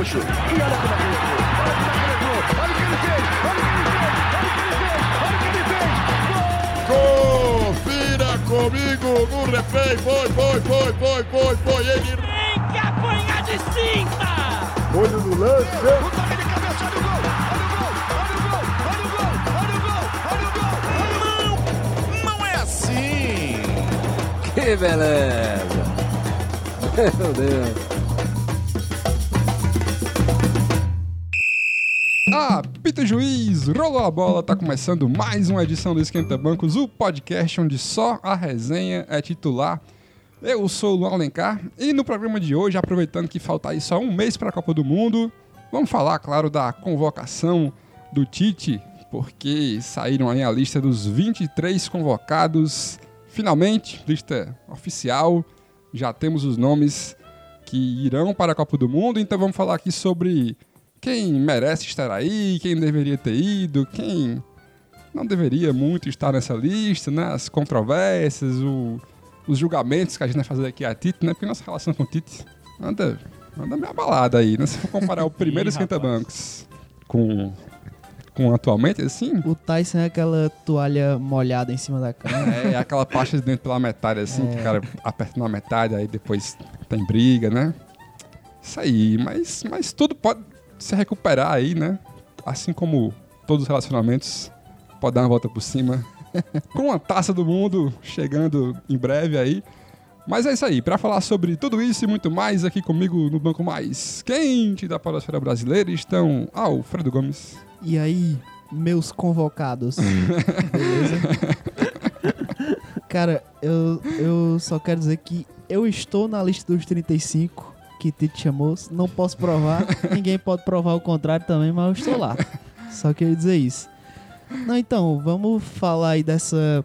Gaúcho. E olha como é ele entrou. Olha como é ele entrou. Olha o que ele fez. Olha o que ele fez. Olha o que ele fez. Olha o que ele fez. Confira comigo no replay. Foi, foi, foi, foi, foi, foi. Ele Tem que apanhar de cinta! olho no lance. O toque de cabeça. Olha o gol. Olha o gol. Olha o gol. Olha o gol. Olha o gol. Olha o gol. Não é assim! Que beleza! Meu Deus! Apita juiz, rolou a bola, tá começando mais uma edição do Esquenta Bancos, o podcast onde só a resenha é titular. Eu sou o Luan Alencar e no programa de hoje, aproveitando que falta aí só um mês para a Copa do Mundo, vamos falar, claro, da convocação do Tite, porque saíram aí a lista dos 23 convocados. Finalmente, lista oficial, já temos os nomes que irão para a Copa do Mundo, então vamos falar aqui sobre quem merece estar aí, quem deveria ter ido, quem não deveria muito estar nessa lista, né? As controvérsias, o- os julgamentos que a gente vai fazer aqui a Tite, né? Porque nossa relação com o Tite anda, anda meio abalada aí, né? Se for comparar o primeiro Ih, esquenta bancos com, com atualmente, assim, O Tyson é aquela toalha molhada em cima da cama. é aquela pasta de dentro pela metade, assim, que o É. cara aperta na metade, aí depois tem briga, né? Isso aí, mas, mas tudo pode se recuperar aí, né? Assim como todos os relacionamentos, pode dar uma volta por cima. Com a taça do mundo chegando em breve aí. Mas é isso aí, pra falar sobre tudo isso e muito mais aqui comigo no banco mais quente da Podosfera Brasileira estão Alfredo Gomes. E aí, meus convocados. Beleza? Cara, eu, eu só quero dizer que eu estou na lista dos 35 que Tite chamou. Não posso provar, ninguém pode provar o contrário também, mas eu estou lá. Só queria dizer isso. Não, então, vamos falar aí dessa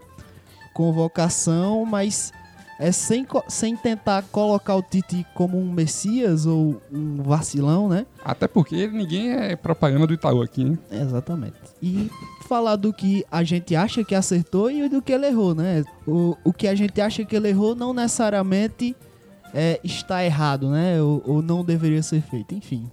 convocação, mas é sem, sem tentar colocar o Tite como um messias ou um vacilão, né? Até porque ninguém é propaganda do Itaú aqui, hein? Exatamente. E falar do que a gente acha que acertou e do que ele errou, né? O, o que a gente acha que ele errou não necessariamente é, está errado, né? Ou, ou não deveria ser feito. Enfim,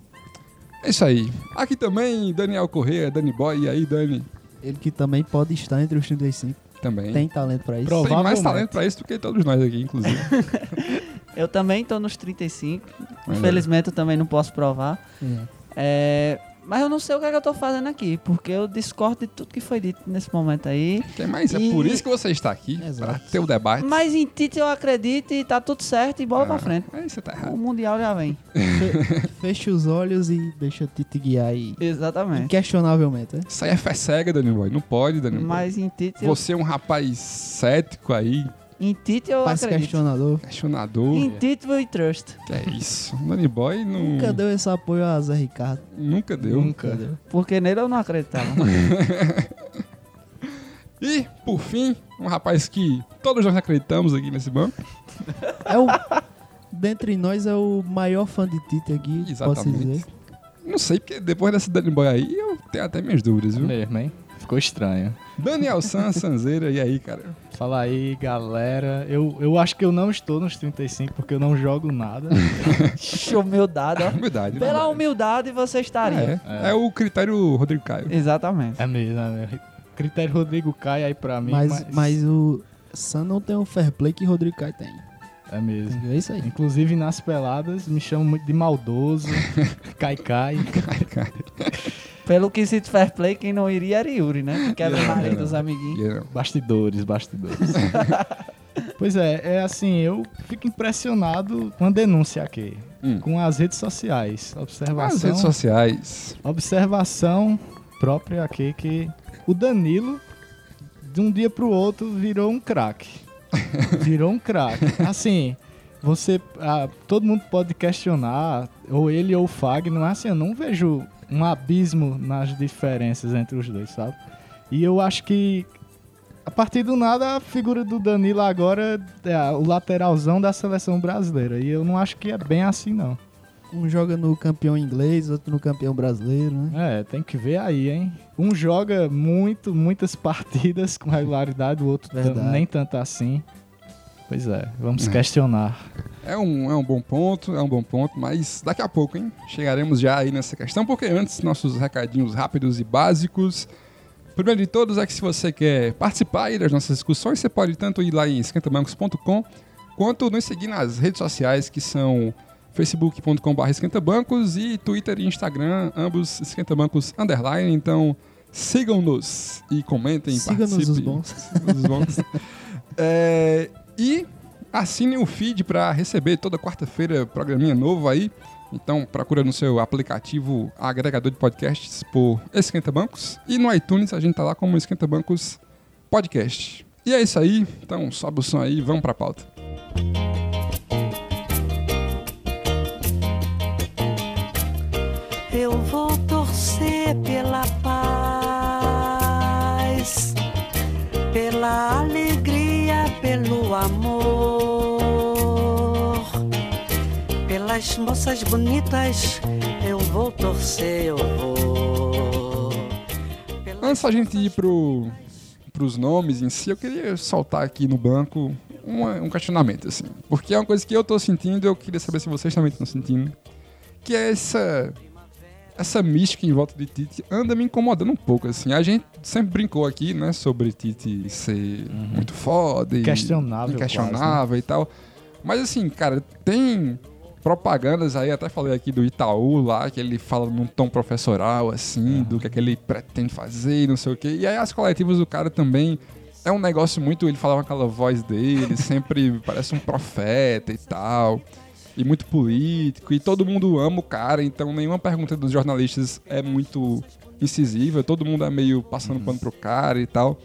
É isso aí. Aqui também, Daniel Corrêa, Dani Boy. E aí, Dani? ele que também pode estar entre os 35. Também. Tem talento pra isso. Tem mais talento pra isso do que todos nós aqui, inclusive. Eu também tô nos 35. Olha. Infelizmente eu também não posso provar. É. É, mas eu não sei o que, é que eu tô fazendo aqui, porque eu discordo de tudo que foi dito nesse momento aí. Tem mais. É E- por isso que você está aqui, Exato. pra ter o debate. Mas em Tite eu acredito e tá tudo certo e bola pra frente. Aí você tá O errado. Mundial já vem. Fe- Fecha os olhos e deixa o Tite guiar aí. Exatamente. Inquestionavelmente, né? Isso aí é fé cega, Dani Boy. Não pode, Dani Boy. Mas em Tite eu, Você é um rapaz cético aí, em Tite eu Faz acredito. questionador. questionador. Em Tite we trust. Que é isso. Dani Boy não, Nunca deu esse apoio a Zé Ricardo. nunca deu. Nunca deu. Porque nele eu não acreditava. E, por fim, um rapaz que todos nós acreditamos aqui nesse banco. É o... Dentre nós é o maior fã de Tite aqui, posso Exatamente. dizer. Não sei, porque depois desse Dani Boy aí, eu tenho até minhas dúvidas, viu? Mesmo, hein? Ficou estranho. Daniel San, Sanzeira, e aí, cara? Fala aí, galera. Eu, eu acho que eu não estou nos 35 porque eu não jogo nada. Humildade, ó. Humildade, né? Pela humildade você estaria. É, é o critério Rodrigo Caio. Exatamente. é mesmo, é mesmo. Critério Rodrigo cai aí pra mim, Mas, mas, mas o Sam não tem o fair play que Rodrigo Caio tem. é mesmo. É isso aí. Inclusive nas peladas me chamam muito de maldoso, cai cai. Pelo que se fair play, quem não iria era Yuri, né? Que quebra o Não, nariz não. dos amiguinhos. Eu- Bastidores, bastidores. pois é, é assim, eu fico impressionado com a denúncia aqui. Hum. Com as redes sociais. Observação. As redes sociais. Observação própria aqui que o Danilo, de um dia pro outro, virou um craque. virou um craque. Assim, você. ah, todo mundo pode questionar, ou ele ou o Fagner, mas assim, eu não vejo um abismo nas diferenças entre os dois, sabe? E eu acho que. A partir do nada, a figura do Danilo agora é o lateralzão da seleção brasileira. E eu não acho que é bem assim, não. Um joga no campeão inglês, outro no campeão brasileiro, né? É, tem que ver aí, hein? Um joga muito, muitas partidas com regularidade, o outro nem tanto assim. Pois é, vamos É. questionar. É um, é um bom ponto, é um bom ponto, mas daqui a pouco, hein? Chegaremos já aí nessa questão, porque antes, nossos recadinhos rápidos e básicos. O Primeiro de todos é que se você quer participar aí das nossas discussões, você pode tanto ir lá em esquentabancos.com, quanto nos seguir nas redes sociais, que são facebook.com.br esquentabancos e Twitter e Instagram, ambos esquentabancos underline. Então, sigam-nos e comentem, Siga-nos participem. os bons. Os bons. É, e assine o feed para receber toda quarta-feira programinha novo aí. Então procura no seu aplicativo agregador de podcasts por Esquenta Bancos. E no iTunes a gente tá lá como Esquenta Bancos Podcast. E é isso aí. Então sobe o som aí e vamos pra pauta. Eu vou torcer pela paz, pela alegria, pelo amor, pelas moças bonitas. Eu vou torcer, eu vou. Pelas Antes da gente ir pro, pros nomes em si, eu queria soltar aqui no banco uma- um questionamento, assim. Porque é uma coisa que eu tô sentindo e eu queria saber se vocês também estão sentindo. Que é essa. Essa mística em volta de Tite anda me incomodando um pouco, assim. A gente sempre brincou aqui, né, sobre Tite ser muito foda e Questionável inquestionável e tal. Mas assim, cara, tem propagandas aí, até falei aqui do Itaú lá, que ele fala num tom professoral, assim, do que, é que ele pretende fazer e não sei o quê. E aí as coletivas do cara também é um negócio muito. Ele falava aquela voz dele, sempre parece um profeta e tal. E muito político, e todo mundo ama o cara, então nenhuma pergunta dos jornalistas é muito incisiva, todo mundo é meio passando pano pro cara e tal.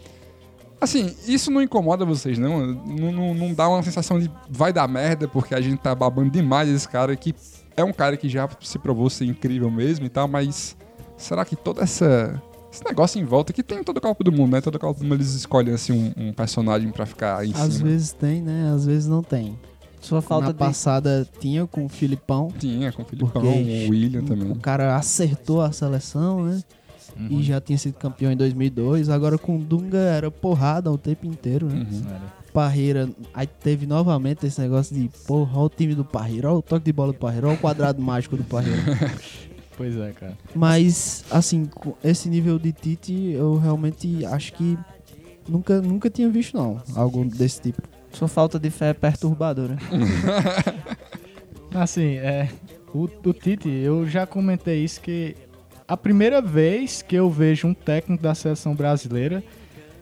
Assim, isso não incomoda vocês, não? Não, não? não dá uma sensação de vai dar merda, porque a gente tá babando demais esse cara, que é um cara que já se provou ser incrível mesmo e tal, mas será que toda essa. Esse negócio em volta, que tem em todo Copa do Mundo, né? Todo Copa do Mundo eles escolhem assim, um, um personagem pra ficar em Às cima. vezes tem, né? Às vezes não tem. Sua falta Na de... passada tinha com o Filipão. Tinha, com o Filipão, Porque o William também. O cara acertou a seleção, né? Uhum. E já tinha sido campeão em 2002. Agora com o Dunga era porrada o tempo inteiro, né? Uhum. Parreira, aí teve novamente esse negócio de, porra, olha o time do Parreira, olha o toque de bola do Parreira, olha o quadrado mágico do Parreira. Pois é, cara. Mas, assim, com esse nível de Tite, eu realmente acho que nunca, nunca tinha visto, não, algo desse tipo. Sua falta de fé é perturbadora. Assim, é. O, o Tite, eu já comentei isso que a primeira vez que eu vejo um técnico da seleção brasileira,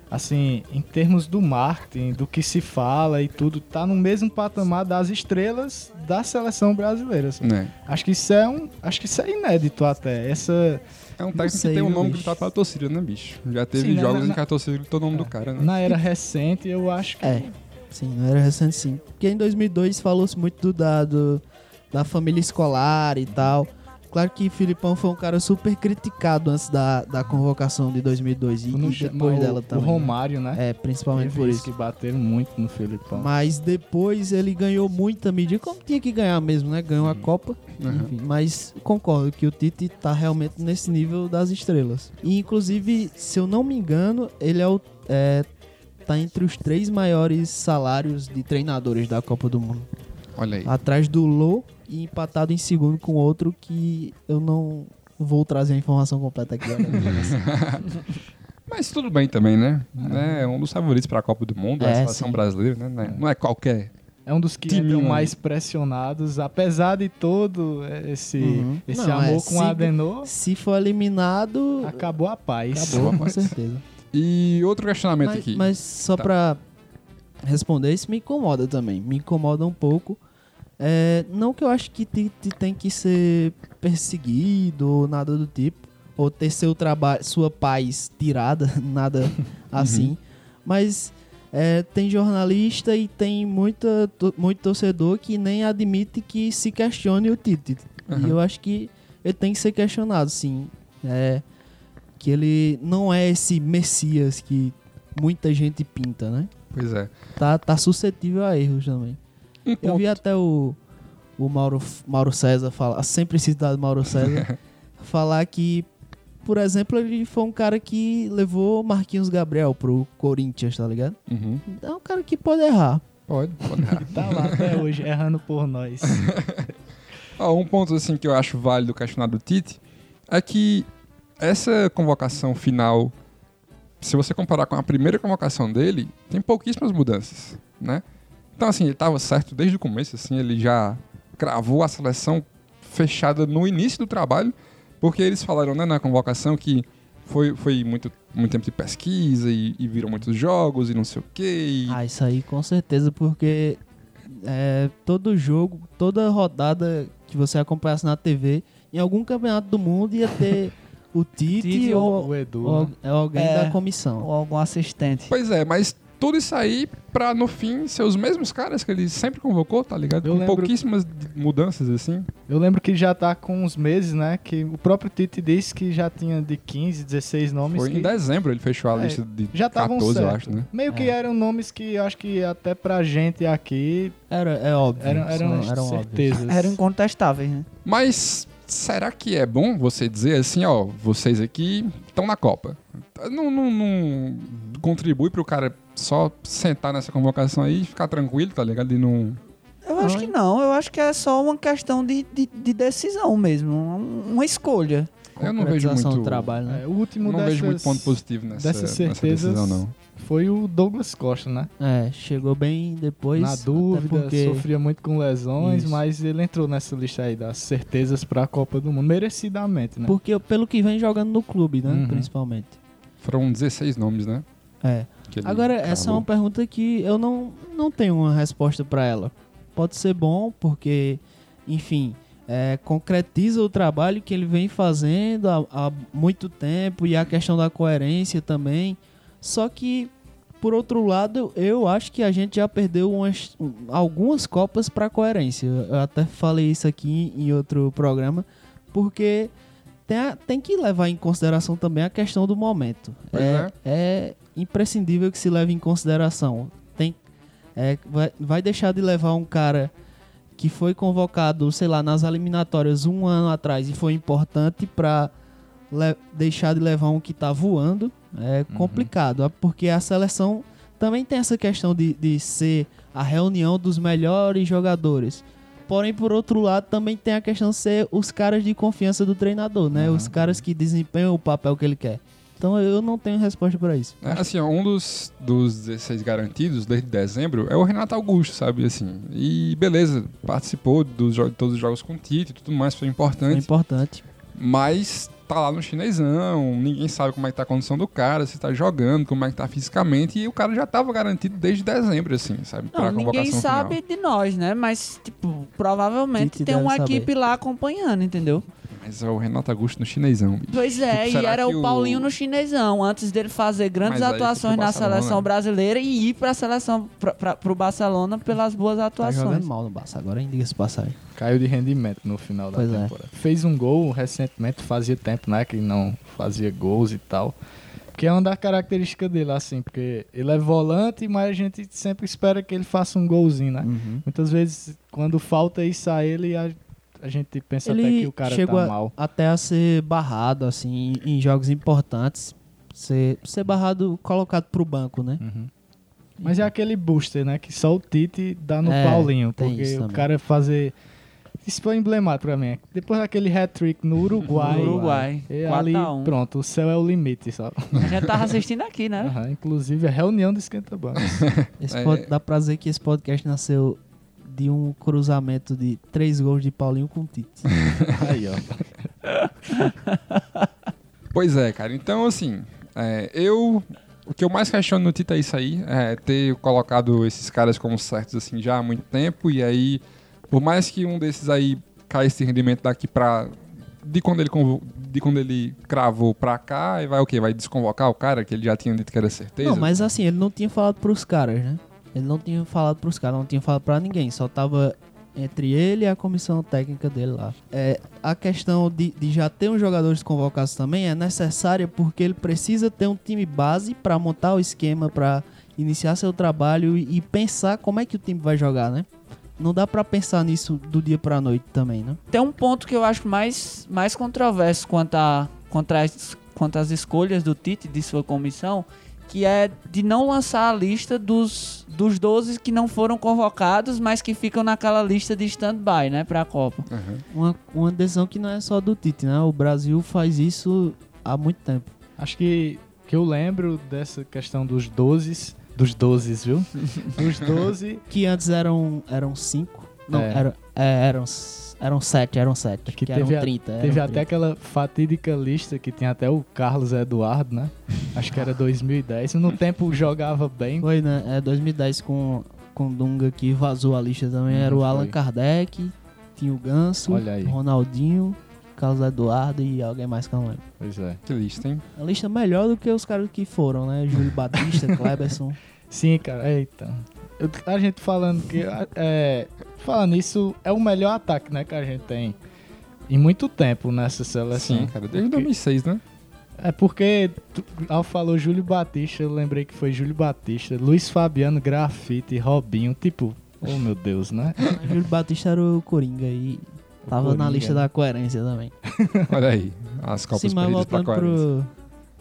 assim, em termos do marketing, do que se fala e tudo, tá no mesmo patamar das estrelas da seleção brasileira. assim. Né? Acho que isso é um, acho que isso é inédito até. Essa É um técnico sei, que tem um nome bicho? gritado pela torcida, né, bicho? Já teve Sim, né, jogos na- em que a torcida gritou o nome do cara, né? na era recente, eu acho que É, sim, não era recente sim. Porque em 2002 falou-se muito do dado da família escolar e tal. Claro que Filipão foi um cara super criticado antes da, da convocação de 2002 e, chama depois o, dela o também. né? Romário, né? É, principalmente Teve por isso que bateram muito no Filipão. Mas depois ele ganhou muita mídia, como tinha que ganhar mesmo, né? Ganhou a Copa. Enfim, mas concordo que o Tite tá realmente nesse nível das estrelas. E inclusive, se eu não me engano, ele é o. É, tá entre os três maiores salários de treinadores da Copa do Mundo. Olha aí. Atrás do Lô e empatado em segundo com outro que eu não vou trazer a informação completa aqui. Mas tudo bem também, né? É um dos favoritos pra Copa do Mundo, a É, seleção sim. brasileira, né? Não é- Não é qualquer. É um dos que Timinho ali. mais pressionados, apesar de todo esse, Uhum. esse Não, amor é, com se- a Adenor, Se for eliminado, acabou a paz. acabou, com certeza. E outro questionamento Mas, aqui. mas só Tá. pra responder, isso me incomoda também. Me incomoda um pouco. É, não que eu acho que Tite tem que ser perseguido ou nada do tipo. Ou ter seu trabalho, sua paz tirada, nada assim. Mas é, tem jornalista e tem muita, to- muito torcedor que nem admite que se questione o Tite. Uhum. E eu acho que ele tem que ser questionado, sim. É, que ele não é esse Messias que muita gente pinta, né? Pois é. Tá, tá suscetível a erros também. Um Eu vi até o, o Mauro, Mauro César falar, sempre citado Mauro César, falar que, por exemplo, ele foi um cara que levou Marquinhos Gabriel pro Corinthians, tá ligado? Uhum. É um cara que pode errar. Pode, pode errar. Tá lá até hoje, errando por nós. Ó, um ponto assim que eu acho válido questionar do Tite é que essa convocação final, se você comparar com a primeira convocação dele, tem pouquíssimas mudanças, né? Então assim, ele estava certo desde o começo, assim, ele já cravou a seleção fechada no início do trabalho, porque eles falaram né, na convocação que foi, foi muito, muito tempo de pesquisa e, e viram muitos jogos e não sei o quê. E... Ah, isso aí com certeza, porque é, todo jogo, toda rodada que você acompanhasse na TV, em algum campeonato do mundo ia ter o Tite, Tite ou, O Edu. ou né? alguém É. da comissão. Ou algum assistente. Pois é, mas tudo isso aí pra no fim ser os mesmos caras que ele sempre convocou, tá ligado? Eu Com lembro- pouquíssimas mudanças assim. Eu lembro que já tá com uns meses, né? Que o próprio Tite disse que já tinha de 15, 16 nomes. Foi que em dezembro ele fechou a É, lista de já estavam 14, eu certo. acho, né? Meio que É. eram nomes que eu acho que até pra gente aqui Era, é óbvio. eram, eram, eram óbvios. certezas. Eram incontestáveis, né? Mas será que é bom você dizer assim, ó, vocês aqui estão na Copa? Não, não, não contribui pro cara só sentar nessa convocação aí e ficar tranquilo, tá ligado? E não. Eu acho que não, eu acho que é só uma questão de, de, de decisão mesmo, um- uma escolha. Eu não vejo muito. do trabalho, né? É, o último não dessas, vejo muito ponto positivo nessa, dessas nessa certezas decisão, não. Foi o Douglas Costa, né? É, chegou bem depois. Na dúvida, porque sofria muito com lesões, Isso. mas ele entrou nessa lista aí das certezas pra Copa do Mundo, merecidamente, né? Porque pelo que vem jogando no clube, né? Uhum. Principalmente. Foram 16 nomes, né? É. Agora, essa é uma pergunta que eu não, não tenho uma resposta pra ela. Pode ser bom, porque, enfim, é, concretiza o trabalho que ele vem fazendo há, há muito tempo e a questão da coerência também. Só que, por outro lado, eu acho que a gente já perdeu umas, um, algumas Copas pra coerência. Eu até falei isso aqui em outro programa, porque tem, a- tem que levar em consideração também a questão do momento. Pois é, é imprescindível que se leve em consideração. Tem, é, vai, vai deixar de levar um cara que foi convocado, sei lá, nas eliminatórias um ano atrás e foi importante le- deixar de levar um que tá voando. É complicado, é porque a seleção também tem essa questão de, de ser a reunião dos melhores jogadores. Porém, por outro lado, também tem a questão de ser os caras de confiança do treinador, né? Os caras que desempenham o papel que ele quer. Então eu não tenho resposta pra isso. É, assim, um dos, dos 16 garantidos desde dezembro é o Renato Augusto, sabe? Assim, e beleza, participou dos de todos os jogos com o Tite e tudo mais, foi importante. importante. Mas tá lá no chinesão, ninguém sabe como é que tá a condição do cara, se tá jogando, como é que tá fisicamente, e o cara já tava garantido desde dezembro, assim, sabe? Não, ninguém sabe de nós, né? Mas, tipo, provavelmente tem uma saber. equipe lá acompanhando, entendeu? Mas é o Renato Augusto no chinesão, bicho. Pois é, Tipo, e era o o- Paulinho no chinesão, antes dele fazer grandes Mas aí atuações na seleção brasileira e ir pra seleção, pra, pra, pro Barcelona pelas boas Tá atuações. jogando mal no Barça agora? Diga-se de passagem. Caiu de rendimento no final da Pois é. temporada. Fez um gol recentemente, fazia tempo, né? Que não fazia gols e tal. Que é uma das características dele, assim, porque ele é volante, mas a gente sempre espera que ele faça um golzinho, né? Uhum. Muitas vezes, quando falta isso a ele, a, a gente pensa até Ele que o cara chegou tá a- mal. até a ser barrado, assim, em jogos importantes. Ser, ser barrado, colocado pro banco, né? Mas é aquele booster, né? Que só o Tite dá no É, Paulinho. tem Porque isso o cara fazer. Isso foi emblemático pra mim. Depois daquele hat-trick no Uruguai. No Uruguai, E 4 ali, a 1. pronto, o céu é o limite, sabe? A gente tava assistindo aqui, né? Aham, inclusive a reunião do Esquenta Bancos. Esse É. Dá pra dizer que esse podcast nasceu de um cruzamento de três gols de Paulinho com o Tite. Aí, ó. Pois é, cara. Então, assim, é, eu. O que eu mais questiono no Tita é isso aí, é ter colocado esses caras como certos assim já há muito tempo, e aí, por mais que um desses aí caia esse rendimento daqui pra. De quando ele, convo- de quando ele cravou pra cá, e vai o quê? Vai desconvocar o cara que ele já tinha dito que era certeza? Não, mas assim, ele não tinha falado pros caras, né? Ele não tinha falado pros caras, não tinha falado pra ninguém. Só tava entre ele e a comissão técnica dele lá. É, a questão de, de já ter uns jogadores convocados também é necessária porque ele precisa ter um time base pra montar o esquema, pra iniciar seu trabalho e, e pensar como é que o time vai jogar, né? Não dá pra pensar nisso do dia pra noite também, né? Tem um ponto que eu acho mais, mais controverso quanto, a, quanto, às, quanto às escolhas do Tite de sua comissão, que é de não lançar a lista dos, dos 12 que não foram convocados, mas que ficam naquela lista de stand-by, né, pra Copa. Uma, uma decisão que não é só do Tite, né? O Brasil faz isso há muito tempo. Acho que, que eu lembro dessa questão dos 12, dos 12, viu? Dos 12, Que antes eram, eram cinco. Não, É. era- é, eram, s- eram sete, eram sete. que que teve, eram a- 30. eram teve até 30. aquela fatídica lista que tinha até o Carlos Eduardo, né? Acho que era 2010. No tempo jogava bem. Foi, né? É 2010 com, com Dunga que vazou a lista também. Hum, Era o Allan foi. Kardec, tinha o Ganso, Olha aí. Ronaldinho, Carlos Eduardo e alguém mais que eu não lembro. Pois é. Que lista, hein? A lista melhor do que os caras que foram, né? Júlio Batista, Kleberson. Sim, cara. Eita. Eu- a gente falando que. É, falando isso, é o melhor ataque, né? Que a gente tem em muito tempo nessa seleção. Sim, cara, desde Porque- 2006, né? É porque, ao falou Júlio Batista, eu lembrei que foi Júlio Batista, Luiz Fabiano, Grafite, Robinho, tipo, oh meu Deus, né? Júlio Batista era o Coringa e tava na Coringa, lista né? da coerência também. Olha aí, as Copas Sim, mas perdidas pra coerência. pro,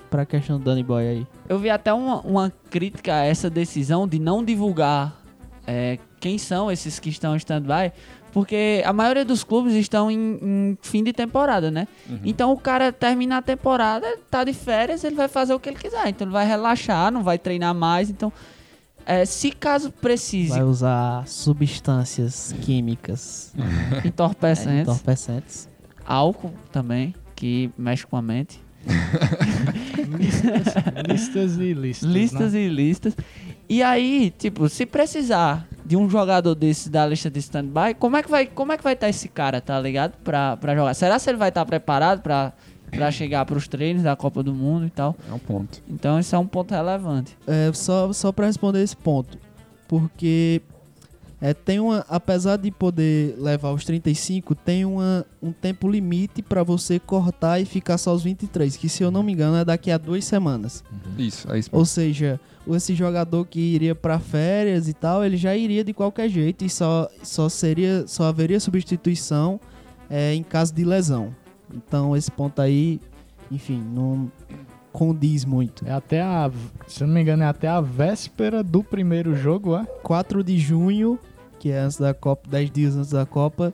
pra questão do Danny Boy aí. Eu vi até uma, uma crítica a essa decisão de não divulgar é, quem são esses que estão em stand-by, porque a maioria dos clubes estão em, em fim de temporada, né? Então o cara termina a temporada, tá de férias, ele vai fazer o que ele quiser. Então ele vai relaxar, não vai treinar mais. Então, é, se caso precise Vai usar substâncias químicas é, entorpecentes, entorpecentes. álcool também, que mexe com a mente. listas e listas. listas né? e listas. E aí, tipo, se precisar de um jogador desse da lista de stand-by, como é que vai como é que vai estar esse cara, tá ligado? Pra, pra jogar. Será que ele vai estar preparado pra, pra chegar pros treinos da Copa do Mundo e tal? É um ponto. Então, isso é um ponto relevante. É, só, só pra responder esse ponto. Porque é, tem uma. Apesar de poder levar os 35, tem uma, um tempo limite pra você cortar e ficar só os 23. Que se eu não me engano é daqui a duas semanas. Isso, é isso. Ou seja, esse jogador que iria pra férias e tal, ele já iria de qualquer jeito e só, só seria. Só haveria substituição é, em caso de lesão. Então esse ponto aí, enfim, não condiz muito. É até a, se eu não me engano, é até a véspera do primeiro jogo, é? 4 de junho, que é antes da Copa, 10 dias antes da Copa,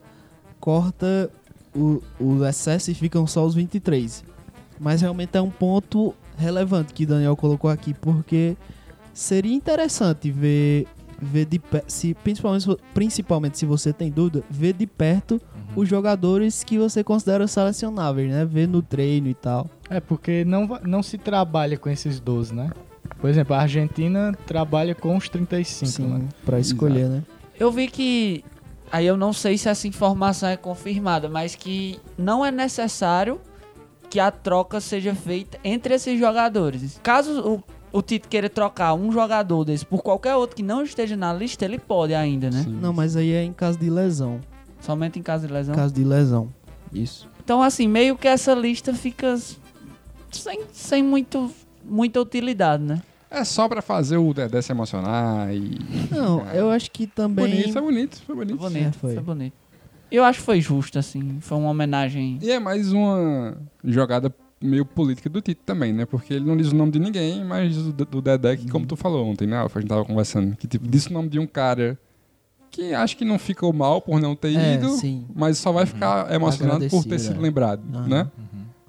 corta o, o excesso e ficam só os 23. Mas realmente é um ponto relevante que Daniel colocou aqui, porque seria interessante ver, ver de se principalmente, principalmente se você tem dúvida, ver de perto os jogadores que você considera selecionáveis, né? Ver no treino e tal. É, porque não, não se trabalha com esses 12, né? Por exemplo, a Argentina trabalha com os 35, Sim, né? pra escolher, né? Eu vi que. Aí eu não sei se essa informação é confirmada, mas que não é necessário que a troca seja feita entre esses jogadores. Caso o, o Tite queira trocar um jogador desse por qualquer outro que não esteja na lista, ele pode ainda, né? Sim. Não, mas aí é em caso de lesão. Somente em caso de lesão. Caso de lesão. Isso. Então, assim, meio que essa lista fica sem, sem muito, muita utilidade, né? É só pra fazer o Dedé se emocionar e. Não, eu acho que também. Bonito, foi bonito, foi bonito. Foi bonito, É, foi. foi bonito. Eu acho que foi justo, assim. Foi uma homenagem. E é mais uma jogada meio política do Tito também, né? Porque ele não diz o nome de ninguém, mas do, do Dedé, que como tu falou ontem, né? Alfa? A gente tava conversando. Que tipo, disse o nome de um cara que acho que não ficou mal por não ter É, ido, sim. mas só vai ficar emocionado por ter sido é. lembrado, Aham. né?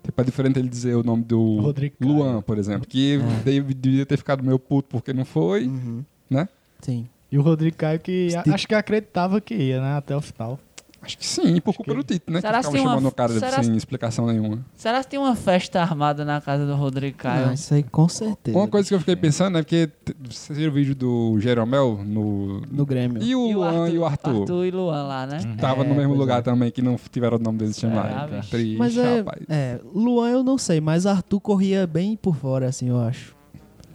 Tipo, é diferente ele dizer o nome do Rodrigo Caio. Luan, por exemplo, que É. devia ter ficado meio puto porque não foi, Uhum. né? Sim. E o Rodrigo Caio que Steve- acho que acreditava que ia, né? Até o final. Acho que sim, por culpa que- do Tito, né? Será que que ficava chamando o cara será sem explicação nenhuma. Será que tem uma festa armada na casa do Rodrigo Caio? Não, isso aí com certeza. Uma coisa que eu fiquei pensando é porque t- você viu o vídeo do Jeromel no, No Grêmio. E o Luan e o Arthur. Arthur e Luan lá, né? Tava no É, mesmo pois lugar é. também, que não tiveram o nome deles. Ah, bicho. Triste, Mas é, rapaz. é, Luan eu não sei, mas Arthur corria bem por fora, assim, eu acho.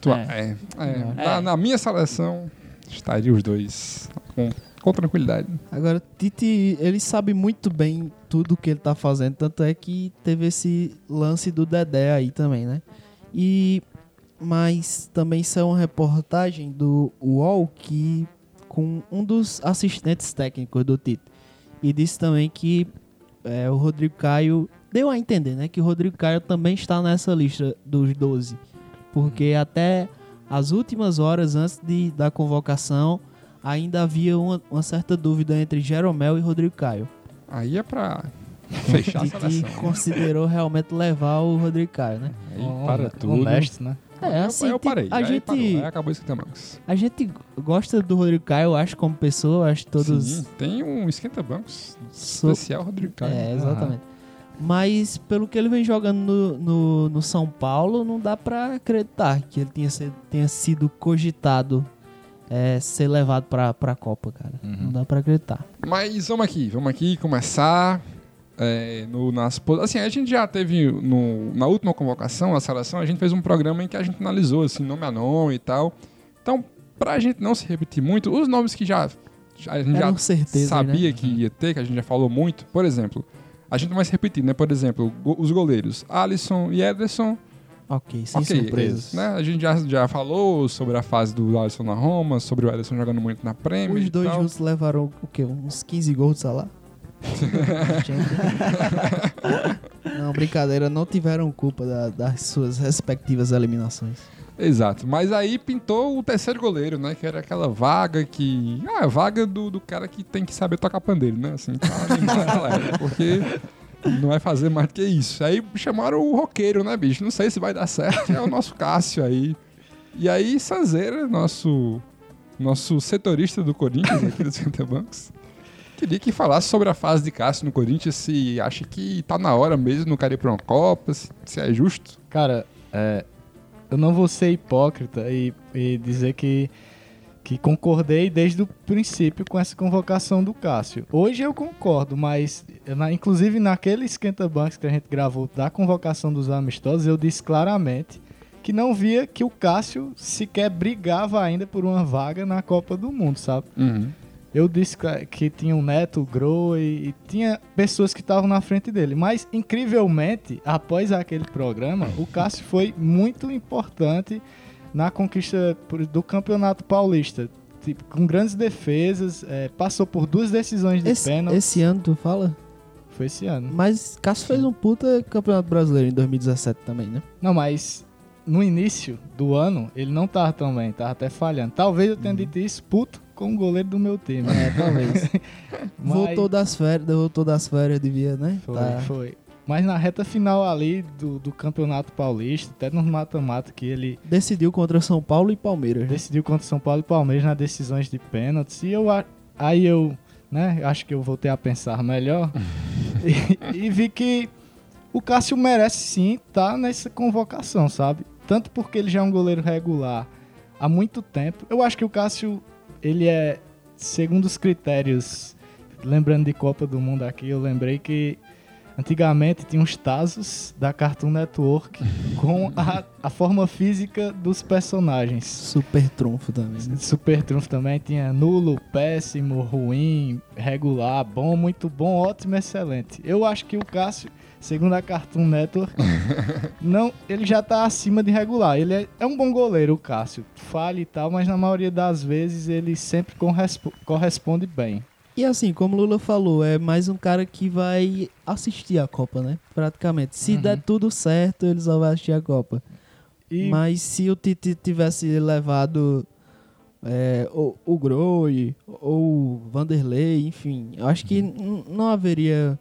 Tu- É. é, é. É. Na, na minha seleção, estaria os dois com, com tranquilidade. Agora, Tite, ele sabe muito bem tudo que ele tá fazendo, tanto é que teve esse lance do Dedé aí também, né? E mas também é uma reportagem do UOL que com um dos assistentes técnicos do Tite e disse também que é, o Rodrigo Caio deu a entender, né, que o Rodrigo Caio também está nessa lista dos 12, porque até as últimas horas antes de, da convocação, ainda havia uma, uma certa dúvida entre Jeromel e Rodrigo Caio. Aí é pra fechar a Que, que seleção. considerou realmente levar o Rodrigo Caio, né? Aí para tudo. Honesto, né? É, eu- assim, aí eu tipo, parei. a gente- parou, acabou isso que bancos. A gente gosta do Rodrigo Caio, eu acho, como pessoa, eu acho que todos. Sim, tem um esquenta-bancos so- especial Rodrigo Caio. É, exatamente. Mas pelo que ele vem jogando no, no, no São Paulo, não dá pra acreditar que ele tenha, se- tenha sido cogitado é, ser levado pra, pra Copa, cara. Não dá pra acreditar. Mas vamos aqui, vamos aqui começar. é, no, nas, assim, a gente já teve no- na última convocação, a seleção, a gente fez um programa em que a gente analisou assim, nome a nome e tal. Então, pra gente não se repetir muito, os nomes que já, a gente Eram já certezas, sabia né? que ia ter, que a gente já falou muito, por exemplo, a gente vai se repetir, né? Por exemplo, os goleiros Alisson e Ederson, Ok, sem ok, surpresas. né? A gente já, já falou sobre a fase do Alisson na Roma, sobre o Ederson jogando muito na Premier Os dois juntos levaram o quê? Uns 15 gols de salário? não, brincadeira, não tiveram culpa da- das suas respectivas eliminações. Exato, mas aí pintou o terceiro goleiro, né? Que era aquela vaga que. Ah, a vaga do, do cara que tem que saber tocar pandeiro, né? Assim, pra animar a galera. Porque não vai fazer mais do que isso. Aí chamaram o roqueiro, né, bicho? Não sei se vai dar certo. É o nosso Cássio aí. E aí, Sanzeira, nosso, nosso setorista do Corinthians, aqui dos Cantabancos, queria que falasse sobre a fase de Cássio no Corinthians, se acha que tá na hora mesmo no cara ir pra uma Copa, se, se é justo. Cara, é, eu não vou ser hipócrita e, e dizer que, que concordei desde o princípio com essa convocação do Cássio. Hoje eu concordo, mas na- inclusive naquele esquenta-bancos que a gente gravou da convocação dos amistosos, eu disse claramente que não via que o Cássio sequer brigava ainda por uma vaga na Copa do Mundo, sabe? Uhum. Eu disse que- tinha o Neto, o Grohe e tinha pessoas que estavam na frente dele. Mas, incrivelmente, após aquele programa, o Cássio foi muito importante na conquista do Campeonato Paulista. Tipo, com grandes defesas, eh, passou por duas decisões de Esse, pênalti. esse ano, tu fala? Foi esse ano. Mas Cássio fez um puta campeonato brasileiro em 2017 também, né? Não, mas no início do ano, ele não tava tão bem, tava até falhando. Talvez eu tenha dito isso puto com o goleiro do meu time. É, talvez. Mas- Voltou das férias, voltou das férias, devia, né? Foi, Tá. foi. Mas na reta final ali do, do Campeonato Paulista, até no mata-mata, que ele Decidiu contra São Paulo e Palmeiras. né? decidiu contra São Paulo e Palmeiras nas decisões de pênaltis. E eu, aí eu, né, acho que eu voltei a pensar melhor e, e vi que o Cássio merece sim estar nessa convocação, sabe? Tanto porque ele já é um goleiro regular há muito tempo. Eu acho que o Cássio, ele é, segundo os critérios, lembrando de Copa do Mundo aqui, eu lembrei que antigamente tinha uns Tazos da Cartoon Network com a, a forma física dos personagens. Super trunfo também. né? Super trunfo também tinha nulo, péssimo, ruim, regular, bom, muito bom, ótimo, excelente. Eu acho que o Cássio, segundo a Cartoon Network, não, ele já tá acima de regular. Ele é, é um bom goleiro, o Cássio. Falha e tal, mas na maioria das vezes ele sempre correspo- corresponde bem. E assim, como o Lula falou, é mais um cara que vai assistir a Copa, né? Praticamente. Se Uhum. der tudo certo, ele só vai assistir a Copa. E Mas se o Tite tivesse levado é, o, o Grohe ou o Vanderlei, enfim, eu acho que n- não haveria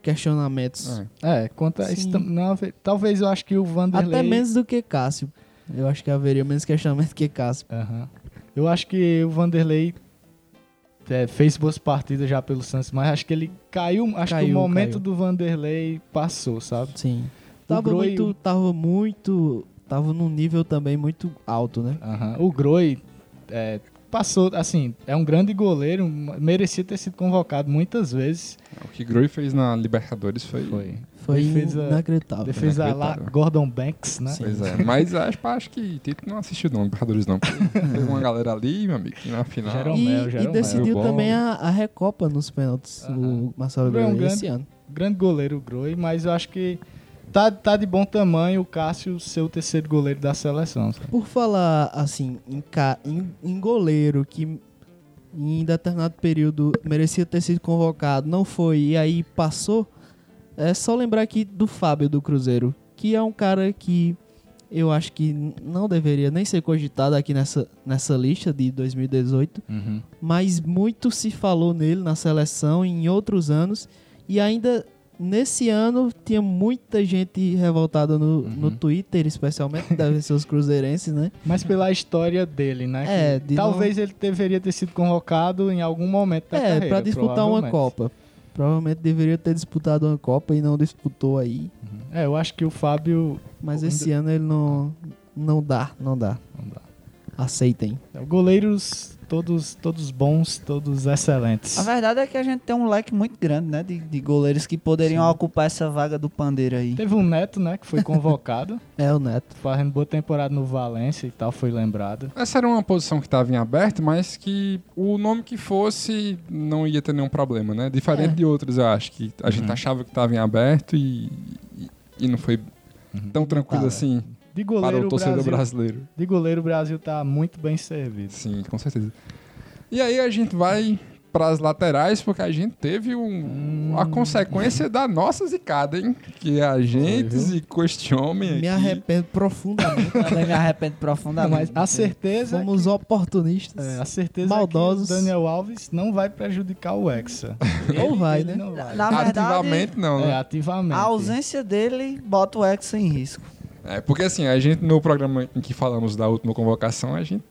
questionamentos. É. é, quanto a isso, não, haver- talvez eu acho que o Vanderlei Até menos do que Cássio. Eu acho que haveria menos questionamento que Cássio. Aham. Eu acho que o Vanderlei é, fez boas partidas já pelo Santos, mas acho que ele caiu. Acho que Caiu, o momento caiu. do Vanderlei passou, sabe? Sim. O Tava Grohe- muito, tava muito, tava num nível também muito alto, né? Aham. O Groi é, passou, assim, é um grande goleiro, merecia ter sido convocado muitas vezes. O que Groi fez na Libertadores foi. Foi. Foi Defesa- inacreditável. Defesa lá, inacreditável. Gordon Banks, né? Sim. Pois é. Mas acho, acho que Tito não assistiu não, Libertadores não. Teve uma galera ali, meu amigo, que na final. Jeromel, E, Jeromel. e decidiu Bom. também a, a Recopa nos pênaltis, o Marcelo um Groi, grande- esse ano. Grande goleiro o Groi, mas eu acho que tá, tá de bom tamanho o Cássio ser o terceiro goleiro da seleção. sabe? Por falar, assim, em, ca- em- em goleiro que em determinado período merecia ter sido convocado, não foi, e aí passou, é só lembrar aqui do Fábio do Cruzeiro, que é um cara que eu acho que não deveria nem ser cogitado aqui nessa, nessa lista de 2018, Uhum. mas muito se falou nele na seleção e em outros anos, e ainda nesse ano tinha muita gente revoltada no, Uhum. no Twitter, especialmente, deve ser os cruzeirenses, né? Mas pela história dele, né? É, de talvez ele deveria ter sido convocado em algum momento da é, carreira. pra disputar uma. Copa. Provavelmente deveria ter disputado uma Copa e não disputou aí. É, eu acho que o Fábio. Mas esse ano ele não, não dá, não dá. Não dá. Aceitem. É, Goleiros todos, todos bons, todos excelentes. A verdade é que a gente tem um leque muito grande, né? De, de goleiros que poderiam ocupar essa vaga do pandeiro aí. Teve um Neto, né, que foi convocado, É o Neto. fazendo boa temporada no Valência e tal, foi lembrado. Essa era uma posição que estava em aberto, mas que o nome que fosse não ia ter nenhum problema, né? Diferente É. de outros, eu acho, que a gente Uhum. achava que estava em aberto e, e, e não foi tão tranquilo tava. assim De para goleiro, o o torcedor Brasil, brasileiro. de goleiro o Brasil tá muito bem servido. Sim, com certeza. E aí a gente vai para as laterais, porque a gente teve um, a consequência da nossa zicada, hein? Que a gente viu? zicou este homem Me aqui. arrependo profundamente. Também me arrependo profundamente. Mas a certeza, Fomos oportunistas. é, a certeza maldosos. é que o Daniel Alves não vai prejudicar o Hexa. Ou vai, né? não vai. Na verdade, Ativamente não, É, né? ativamente. a ausência dele bota o Hexa em risco. É, porque assim, a gente no programa em que falamos da última convocação, a gente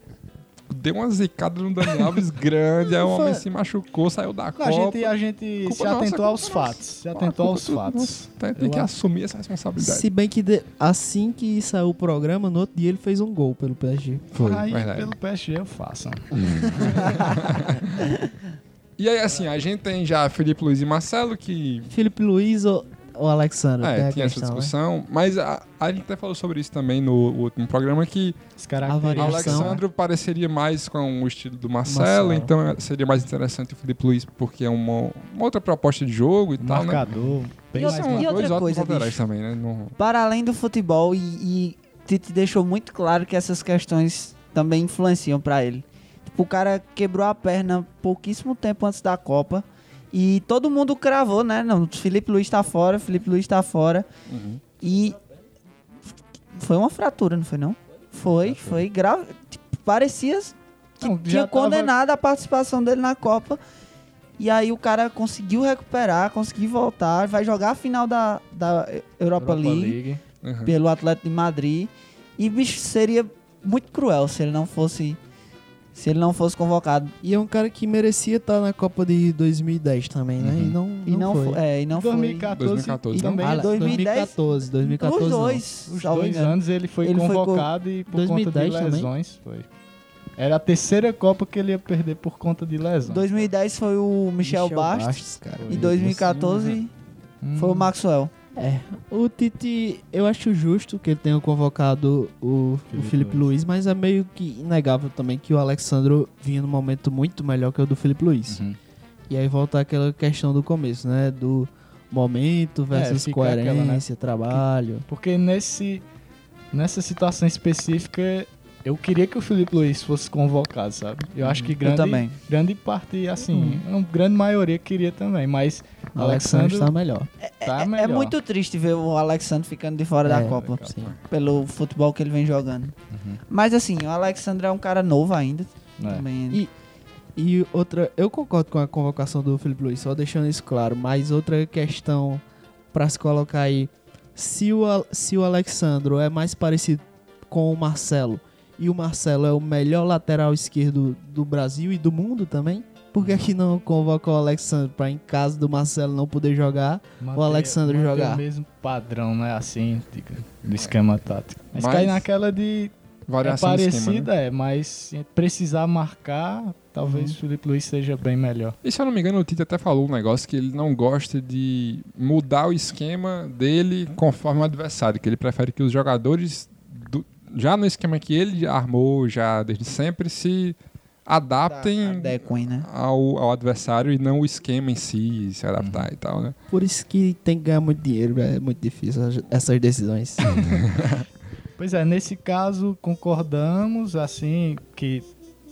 deu uma zicada no Dani Alves grande, aí o homem se machucou, saiu da Copa. a gente, a gente Culpa se nossa, atentou aos nossa. fatos. Se Ah, atentou aos fatos. Tem, tem que acho- assumir essa responsabilidade. Se bem que de- assim que saiu o programa, no outro dia ele fez um gol pelo PSG. Foi, Aí, verdade. pelo PSG eu faço. E aí, assim, a gente tem já Felipe Luiz e Marcelo, que Felipe Luiz ou Alexandre? é, tinha essa né? discussão, mas a, a gente até falou sobre isso também no último programa, que variação. Alexandre pareceria mais com o estilo do Marcelo, Marcelo. então seria mais interessante o Felipe Luiz, porque é uma, uma outra proposta de jogo e tal, né? Marcador. Bem E mais outra- São e marcador. dois outra coisa, bicho? também, né? Não- Para além do futebol, e, e Tite deixou muito claro que essas questões também influenciam para ele. Tipo, o cara quebrou a perna pouquíssimo tempo antes da Copa. E todo mundo cravou, né? Não, Felipe Luiz tá fora, Felipe Luiz tá fora. Uhum. E foi uma fratura, não foi não? Foi, foi grave. Tipo, parecia que Não, tinha tava- condenado a participação dele na Copa. E aí o cara conseguiu recuperar, conseguiu voltar, vai jogar a final da, da Europa, Europa League, League. Uhum. pelo Atlético de Madrid. E bicho, seria muito cruel se ele não fosse se ele não fosse convocado. E é um cara que merecia estar na Copa de 2010 também, né? Uhum. E não, E não, foi. foi. É, e não foi. 2014, 2014 também. Ah, Ah, 2010, 2014, 2014 Os dois, Os dois anos ele foi Ele foi convocado e por 2010 conta de também? lesões. Foi. Era a terceira Copa que ele ia perder por conta de lesões. 2010 foi o Michel, Bastos. cara. E 2014 Hum. foi o Maxwell. É, o Tite, eu acho justo que ele tenha convocado o, o Felipe Felipe Luiz. Luiz, mas é meio que inegável também que o Alexandro vinha num momento muito melhor que o do Felipe Luiz. Uhum. E aí volta aquela questão do começo, né? Do momento versus fica aquela, né? coerência, trabalho. Porque nesse, nessa situação específica, eu queria que o Felipe Luiz fosse convocado, sabe? Eu acho que grande, também. grande parte, assim, uma grande maioria queria também, mas O Alexandre Alexandre está melhor. tá É, melhor. é muito triste ver o Alexandre ficando de fora da É, Copa. sim. Pelo futebol que ele vem jogando. Uhum. Mas assim, o Alexandre é um cara novo ainda. É. Também. E- E outra, eu concordo com a convocação do Felipe Luiz, só deixando isso claro, mas outra questão pra se colocar aí, se o, se o Alexandro é mais parecido com o Marcelo e o Marcelo é o melhor lateral esquerdo do Brasil e do mundo também, por que que não convoca o Alexandre pra em caso do Marcelo não poder jogar? Manter- o Alexandre jogar. o mesmo padrão, né? Assim, do esquema tático. Mas, Mas- cai naquela de. É Variação esquema, parecida, né? é, mas se precisar marcar, talvez Uhum. o Felipe Luiz seja bem melhor. E se eu não me engano, o Tite até falou um negócio que ele não gosta de mudar o esquema dele conforme o adversário, que ele prefere que os jogadores, do- já no esquema que ele armou já desde sempre, se adaptem Adequem, né? ao, ao adversário e não o esquema em si, se adaptar e tal, né? Por isso que tem que ganhar muito dinheiro, é muito difícil as- essas decisões. Pois é, nesse caso concordamos, assim, que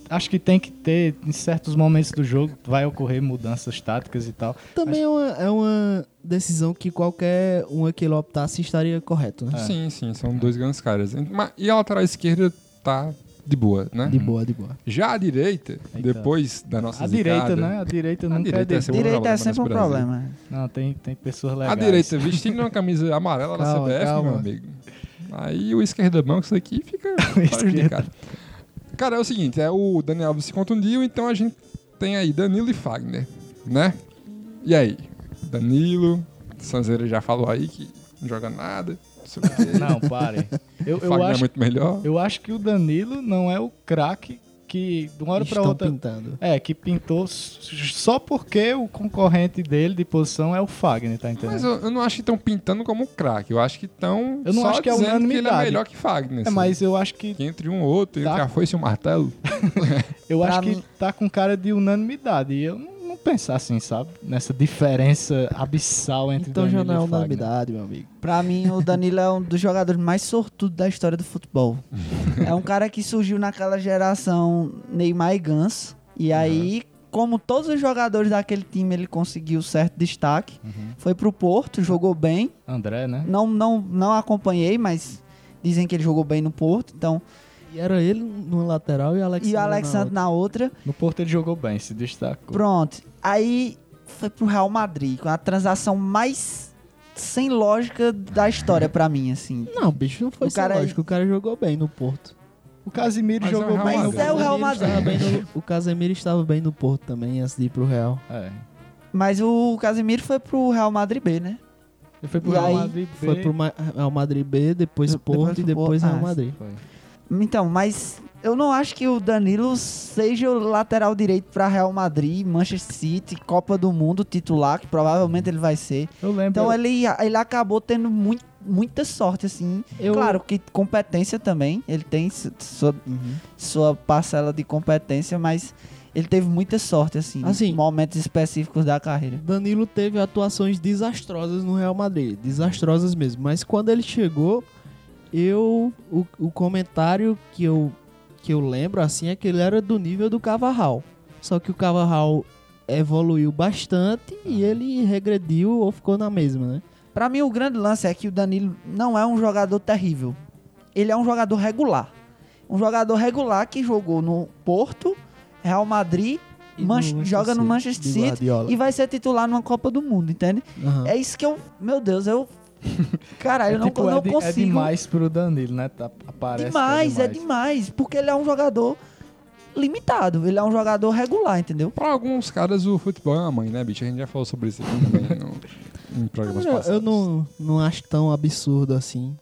acho que tem que ter, em certos momentos do jogo, vai ocorrer mudanças táticas e tal. Também é uma, é uma decisão que qualquer um que ele optasse estaria correto, né? Sim, sim, são dois grandes caras. Mas- E a lateral esquerda tá de boa, né? De boa, de boa. Já a direita, Eita. depois da nossa A direita, zicada, né? A direita A nunca direita é é sempre um Direita é problema sempre um nesse Brasil. problema. Não, tem, tem pessoas A legais. direita vestindo uma camisa amarela da Calma, CBF, calma. meu amigo. Aí o esquerda banco, isso aqui fica prejudicado. Cara, é o seguinte, é o Daniel Alves se contundiu, então a gente tem aí Danilo e Fagner, né? E aí? Danilo, Sanzeira já falou aí que não joga nada, não. Não, pare. Eu, eu, é acho, muito melhor. eu acho que o Danilo não é o craque que, de uma hora pra Estão outra... pintando. É, que pintou só porque o concorrente dele de posição é o Fagner, tá entendendo? Mas eu, eu não acho que estão pintando como um craque. Eu acho que estão Eu não só acho que é dizendo que ele é unanimidade. melhor que Fagner. É, assim. mas eu acho que Que entre um ou outro, Tá. entre a foice e o martelo. eu Pra acho mim- que tá com cara de unanimidade. E eu não, não penso assim, sabe? Nessa diferença abissal entre Então já Danilo não é e unanimidade, meu amigo. Pra mim, o Danilo é um dos jogadores mais sortudos da história do futebol. é um cara que surgiu naquela geração Neymar e Ganso. E aí, como todos os jogadores daquele time, ele conseguiu certo destaque. Foi pro Porto, jogou bem. André, né? Não, não, não acompanhei, mas dizem que ele jogou bem no Porto. Então, E era ele numa lateral e o Alexandre. e o Alexandre na na outra. No Porto ele jogou bem, se destacou. Pronto. Aí foi pro Real Madrid, com a transação mais sem lógica da história pra mim, assim. Não, bicho, não foi O cara- lógico. O cara jogou bem no Porto. O Casimiro Mas é jogou bem Mas no é o Real Casemiro Madrid. no- o Casemiro estava bem no Porto também, antes de ir pro Real. É. Mas o Casemiro foi pro Real Madrid B, né? Ele foi pro E Real aí, Madrid B. Foi pro Ma- Real Madrid B, depois Depois Porto pro e depois Porto. Real Ah, Madrid. Foi. Então, mas eu não acho que o Danilo seja o lateral direito pra Real Madrid, Manchester City, Copa do Mundo titular, que provavelmente ele vai ser. Eu lembro. Então ele, ele acabou tendo mui- muita sorte, assim. Eu- Claro que competência também, ele tem su- sua, Uhum. sua parcela de competência, mas ele teve muita sorte, assim, Assim, em momentos específicos da carreira. Danilo teve atuações desastrosas no Real Madrid, desastrosas mesmo. Mas quando ele chegou, eu o, o comentário que eu que eu lembro assim é que ele era do nível do Cavarral. Só que o Cavarral evoluiu bastante e ele regrediu ou ficou na mesma, né? Pra mim, o grande lance é que o Danilo não é um jogador terrível. Ele é um jogador regular. Um jogador regular que jogou no Porto, Real Madrid, no Man- Manchester joga no Manchester City e vai ser titular numa Copa do Mundo, entende? Aham. É isso que eu. Meu Deus, eu. Caralho, eu não, tipo, não é, de- consigo. é demais pro Danilo, né? Tá, aparece demais, que é demais. Porque ele é um jogador limitado. Ele é um jogador regular, entendeu? Pra alguns caras, o futebol é uma mãe, né, bicho? A gente já falou sobre isso aqui também no, em programas Eu, passados. eu não, não acho tão absurdo assim.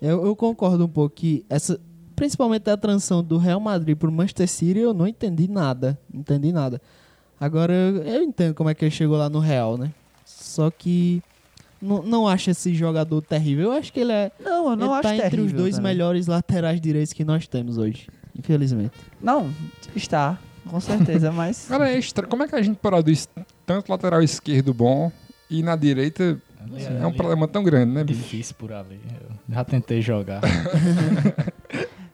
Eu, eu concordo um pouco que essa. Principalmente a transição do Real Madrid pro Manchester City, eu não entendi nada. Não entendi nada. Agora, eu entendo como é que ele chegou lá no Real, né? Só que. Não, não acho esse jogador terrível. Eu acho que ele é. Não, eu não ele acho tá entre os dois também. melhores laterais direitos que nós temos hoje. Infelizmente. Não, está. Com certeza, mas. Cara, é estranho. Como é que a gente produz tanto lateral esquerdo bom e na direita Ali, é um ali problema tão grande, né, É bicho? difícil por ali. Eu já tentei jogar.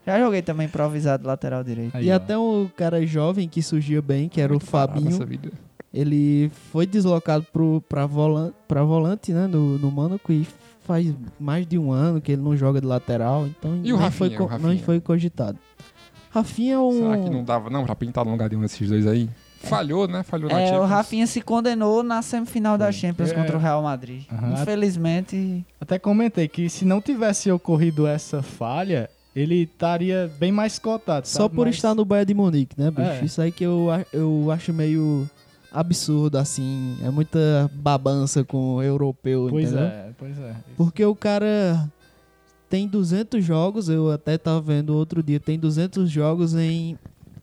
Já joguei também improvisado lateral direito. Aí, e ó. até um cara jovem que surgia bem, que era o Muito parado Fabinho. Ele foi deslocado pro, pra, volante, pra volante, né, no, no Mônaco e faz mais de um ano que ele não joga de lateral, então E o Rafinha, foi, o Rafinha? não foi cogitado. Rafinha é um... Será que não dava não pra pintar no lugar de um desses dois aí? Falhou, né? Falhou na É, o Champions. Rafinha se condenou na semifinal da Champions É. contra o Real Madrid. Aham. Infelizmente, Até comentei que se não tivesse ocorrido essa falha, ele estaria bem mais cotado. Só sabe? por Mas- estar no Bayern de Munique, né, bicho? É. Isso aí que eu, eu acho meio absurdo, assim. É muita babança com o europeu, Pois entendeu? é, pois é. Porque o cara tem 200 jogos, eu até tava vendo outro dia, tem 200 jogos em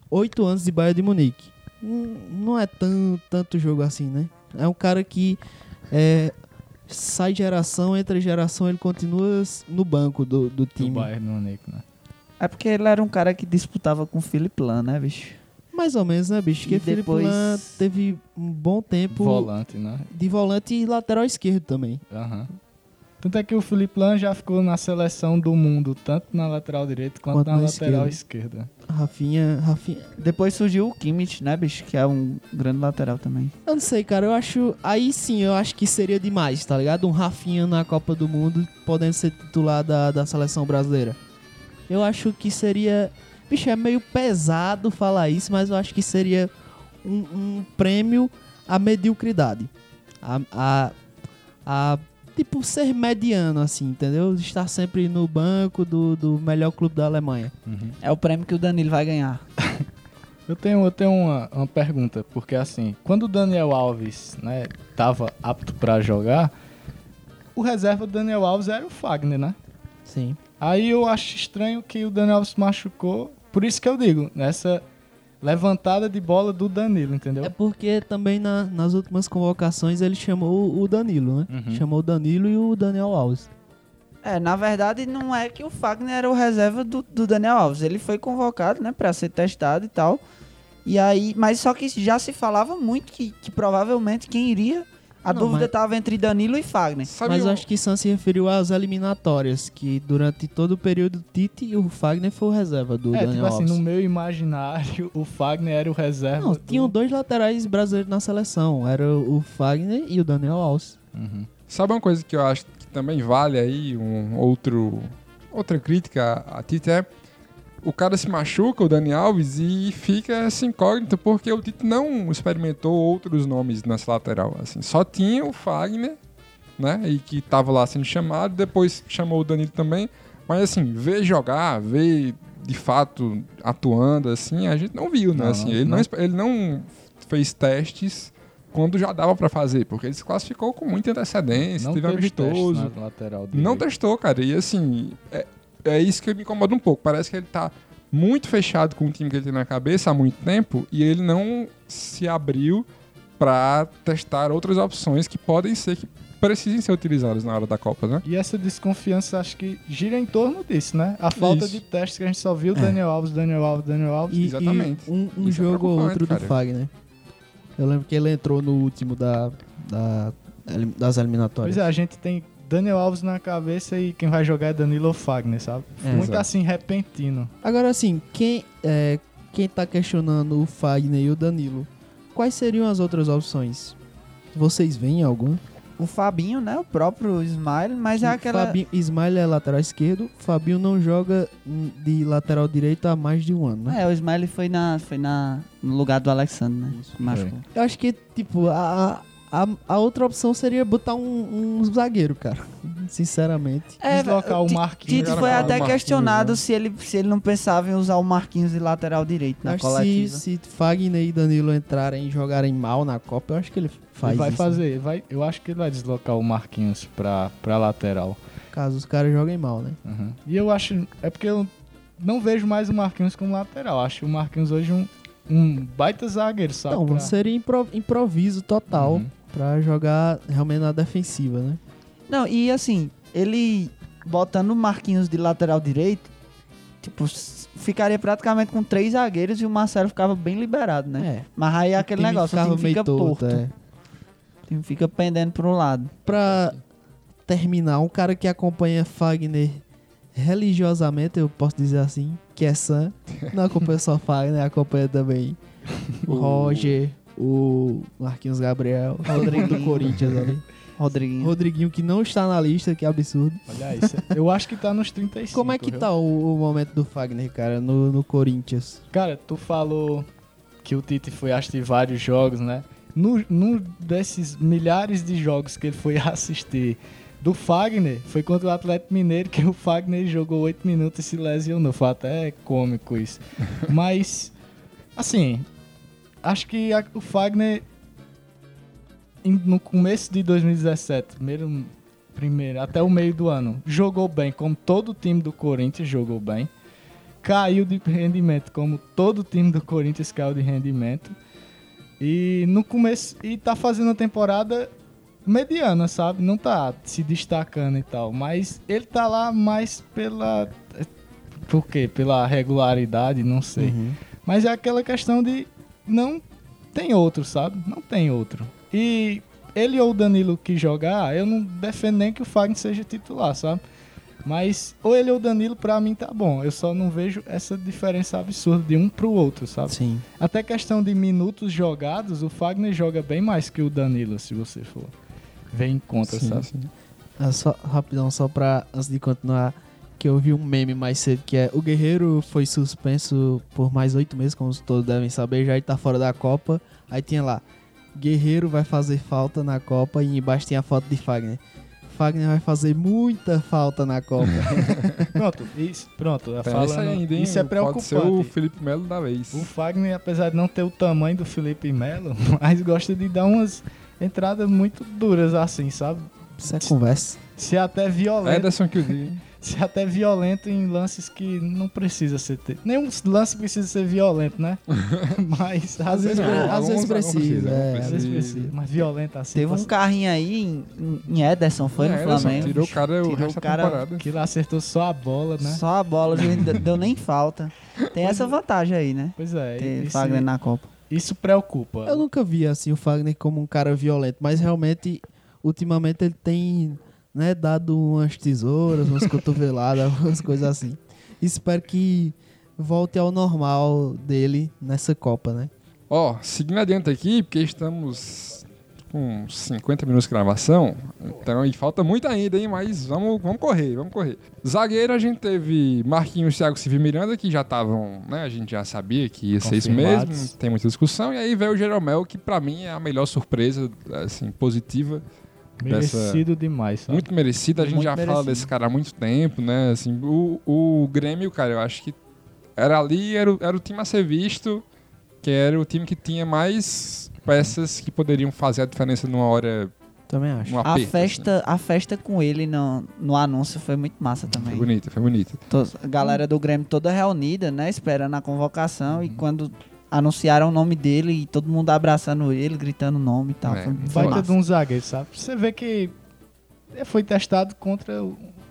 8 anos de Bayern de Munique. Hum, Não é tão, tanto jogo assim, né? É um cara que é, sai geração, entra geração, ele continua no banco do, do Do time. Bayern Munique, né? é porque ele era um cara que disputava com o Philip Lahm, né, bicho? Mais ou menos, né, bicho? Porque Felipe depois- Lan teve um bom tempo Volante, né? de volante e lateral esquerdo também. Aham. Tanto é que o Felipe Lan já ficou na seleção do mundo, tanto na lateral direita quanto, Quanto na, na lateral esquerda. Rafinha, Rafinha. Depois surgiu o Kimmich, né, bicho? Que é um grande lateral também. Eu não sei, cara. Eu acho. Aí sim, eu acho que seria demais, tá ligado? Um Rafinha na Copa do Mundo podendo ser titular da, da seleção brasileira. Eu acho que seria. Bicho, é meio pesado falar isso, mas eu acho que seria um, um prêmio à mediocridade. A, a, a. Tipo, ser mediano, assim, entendeu? Estar sempre no banco do, do melhor clube da Alemanha. É o prêmio que o Danilo vai ganhar. Eu tenho, eu tenho uma, uma pergunta, porque assim, quando o Daniel Alves, né, tava apto pra jogar, o reserva do Daniel Alves era o Fagner, né? Sim. Aí eu acho estranho que o Daniel Alves se machucou, por isso que eu digo, nessa levantada de bola do Danilo, entendeu? É porque também na- nas últimas convocações ele chamou o Danilo, né? Uhum. Chamou o Danilo e o Daniel Alves. É, na verdade, não é que o Fagner era o reserva do, do Daniel Alves. Ele foi convocado, né, pra ser testado e tal. E aí, mas só que já se falava muito que, que provavelmente quem iria. A Não, dúvida mas- tava entre Danilo e Fagner. Sabe Mas eu acho que Sam se referiu às eliminatórias, que durante todo o período Tite e o Fagner foi o reserva do é, Daniel tipo assim, Alves. no meu imaginário, o Fagner era o reserva. Não, do- tinham dois laterais brasileiros na seleção. Era o Fagner e o Daniel Alves. Uhum. Sabe uma coisa que eu acho que também vale aí, um outro, outra crítica a Tite é o cara se machuca, o Dani Alves, e fica essa incógnita, porque o Tite não experimentou outros nomes nessa lateral. Assim, só tinha o Fagner, né? E que tava lá sendo chamado, depois chamou o Danilo também. Mas assim, ver jogar, ver de fato atuando, assim, a gente não viu, né? Não, assim, ele, não. não. espe- ele não fez testes quando já dava pra fazer, porque ele se classificou com muita antecedência, Não teve teve amistoso. teste lateral Não testou, cara. E assim, é, é isso que me incomoda um pouco. Parece que ele tá muito fechado com o time que ele tem na cabeça há muito tempo e ele não se abriu pra testar outras opções que podem ser que precisem ser utilizadas na hora da Copa, né? E essa desconfiança acho que gira em torno disso, né? A falta Isso. de testes que a gente só viu Daniel Alves, Daniel Alves, Daniel Alves. E, Exatamente. e um, um é jogo ou preocupante, outro do cara. Fagner. Eu lembro que ele entrou no último da, da- das eliminatórias. Pois é, a gente tem Daniel Alves na cabeça e quem vai jogar é Danilo ou Fagner, sabe? É. Muito Exato. assim, repentino. Agora assim, quem, é, quem tá questionando o Fagner e o Danilo, quais seriam as outras opções? Vocês veem algum? O Fabinho, né? O próprio Smile, mas é aquela. Fabinho, Ismael é lateral esquerdo, Fabinho não joga de lateral direito há mais de um ano, né? É, o Smile foi, na, foi na, no lugar do Alexandre, né? Machucou. Eu acho que, tipo, a, a, a outra opção seria botar um, um zagueiro, cara. Sinceramente. Deslocar o Marquinhos. Tite Jogar foi até questionado né? se, ele, se ele não pensava em usar o Marquinhos de lateral direito na acho que se, coletiva. se Fagner e Danilo entrarem e jogarem mal na Copa, eu acho que ele faz Ele vai isso. fazer, vai, eu acho que ele vai deslocar o Marquinhos pra, pra lateral. Caso os caras joguem mal, né? Uhum. E eu acho. É porque eu não vejo mais o Marquinhos como lateral. Acho o Marquinhos hoje um, um baita zagueiro, sabe? Não, Pra- seria impro- improviso total Uhum. Pra jogar realmente na defensiva, né? Não, e assim, ele botando o Marquinhos de lateral direito, tipo, ficaria praticamente com três zagueiros e o Marcelo ficava bem liberado, né? É. Mas aí é O aquele time negócio, o time fica torto, torto. é. O time fica pendendo pro lado. Pra terminar, um cara que acompanha Fagner religiosamente, eu posso dizer assim, que é Sam. Não acompanha só Fagner, acompanha também o Roger, o Marquinhos Gabriel, o Rodrigo do Corinthians ali. Rodriguinho. Rodriguinho que não está na lista, que absurdo. Olha isso. Eu acho que tá nos 35. Como é que viu? tá o, o momento do Fagner, cara, no, no Corinthians? Cara, tu falou que o Tite foi assistir vários jogos, né? No, num desses milhares de jogos que ele foi assistir do Fagner, foi contra o Atlético Mineiro, que o Fagner jogou 8 minutos e se lesionou. Foi até cômico isso. Mas, assim, acho que a- o Fagner, em- no começo de 2017, primeiro, primeiro, até o meio do ano, jogou bem, como todo o time do Corinthians jogou bem caiu de rendimento, como todo time do Corinthians caiu de rendimento. E no começo e tá fazendo uma temporada mediana, sabe? Não tá se destacando e tal, mas ele tá lá mais pela por quê? Pela regularidade, não sei. Uhum. Mas é aquela questão de não tem outro, sabe? Não tem outro. E ele ou o Danilo que jogar, eu não defendo nem que o Fagner seja titular, sabe? Mas ou ele ou o Danilo, pra mim tá bom. Eu só não vejo essa diferença absurda de um pro outro, sabe? Sim. Até questão de minutos jogados, o Fagner joga bem mais que o Danilo, se você for ver em conta, Sim, sabe? sim. Ah, só, rapidão, só pra, antes de continuar, que eu vi um meme mais cedo, que é o Guerreiro foi suspenso por mais oito meses, como todos devem saber, já ele tá fora da Copa. Aí tinha lá, Guerreiro vai fazer falta na Copa e embaixo tinha a foto de Fagner. Fagner vai fazer muita falta na Copa. Pronto, isso, pronto. Pensa falando- ainda, hein? isso é Pode ser o preocupante. Felipe Melo da vez. O Fagner, apesar de não ter o tamanho do Felipe Melo, mas gosta de dar umas entradas muito duras assim, sabe? Isso é conversa. Se até violento, Ederson que eu digo. Se até violento em lances que não precisa ser. Ter. Nenhum lance precisa ser violento, né? mas às vezes, Não, às às vezes vezes precisa, é. às vezes precisa. Mas violento assim. Teve um carrinho aí em, em Ederson, foi É, no Ederson Flamengo. Tirou o cara o Tirou resto o da cara- temporada. que lá acertou só a bola, né? Só a bola, não deu- nem falta. Tem essa vantagem aí, né? Pois é, Ter isso, Fagner na Copa. isso preocupa. Eu nunca vi assim o Fagner como um cara violento, mas realmente, ultimamente ele tem né, dado umas tesouras, umas cotoveladas, umas coisas assim. Espero que volte ao normal dele nessa Copa, né? Ó, seguindo adiante aqui, porque estamos com 50 minutos de gravação, então e falta muito ainda, hein? Mas vamos, vamos correr, vamos correr. Zagueiro, a gente teve Marquinhos, Thiago Silva e Miranda, que já estavam, né? A gente já sabia que ia ser isso mesmo, não tem muita discussão. E aí veio o Jeromel, que pra mim é a melhor surpresa, assim, positiva. Merecido demais, sabe? Muito merecida, a gente Muito já fala merecido. desse cara há muito tempo, né? Assim, o, o Grêmio, cara, eu acho que era ali, era, o- era o time a ser visto, que era o time que tinha mais peças que poderiam fazer a diferença numa hora, Também acho. num A aperto. festa, a festa com ele no, no anúncio foi muito massa assim. Foi também. bonita, foi bonita. A galera do Grêmio toda reunida, né? Esperando a convocação. E quando anunciaram o nome dele e todo mundo abraçando ele, gritando o nome e tal. É, Foi, foi Baita de um zagueiro, sabe? Você vê que foi testado contra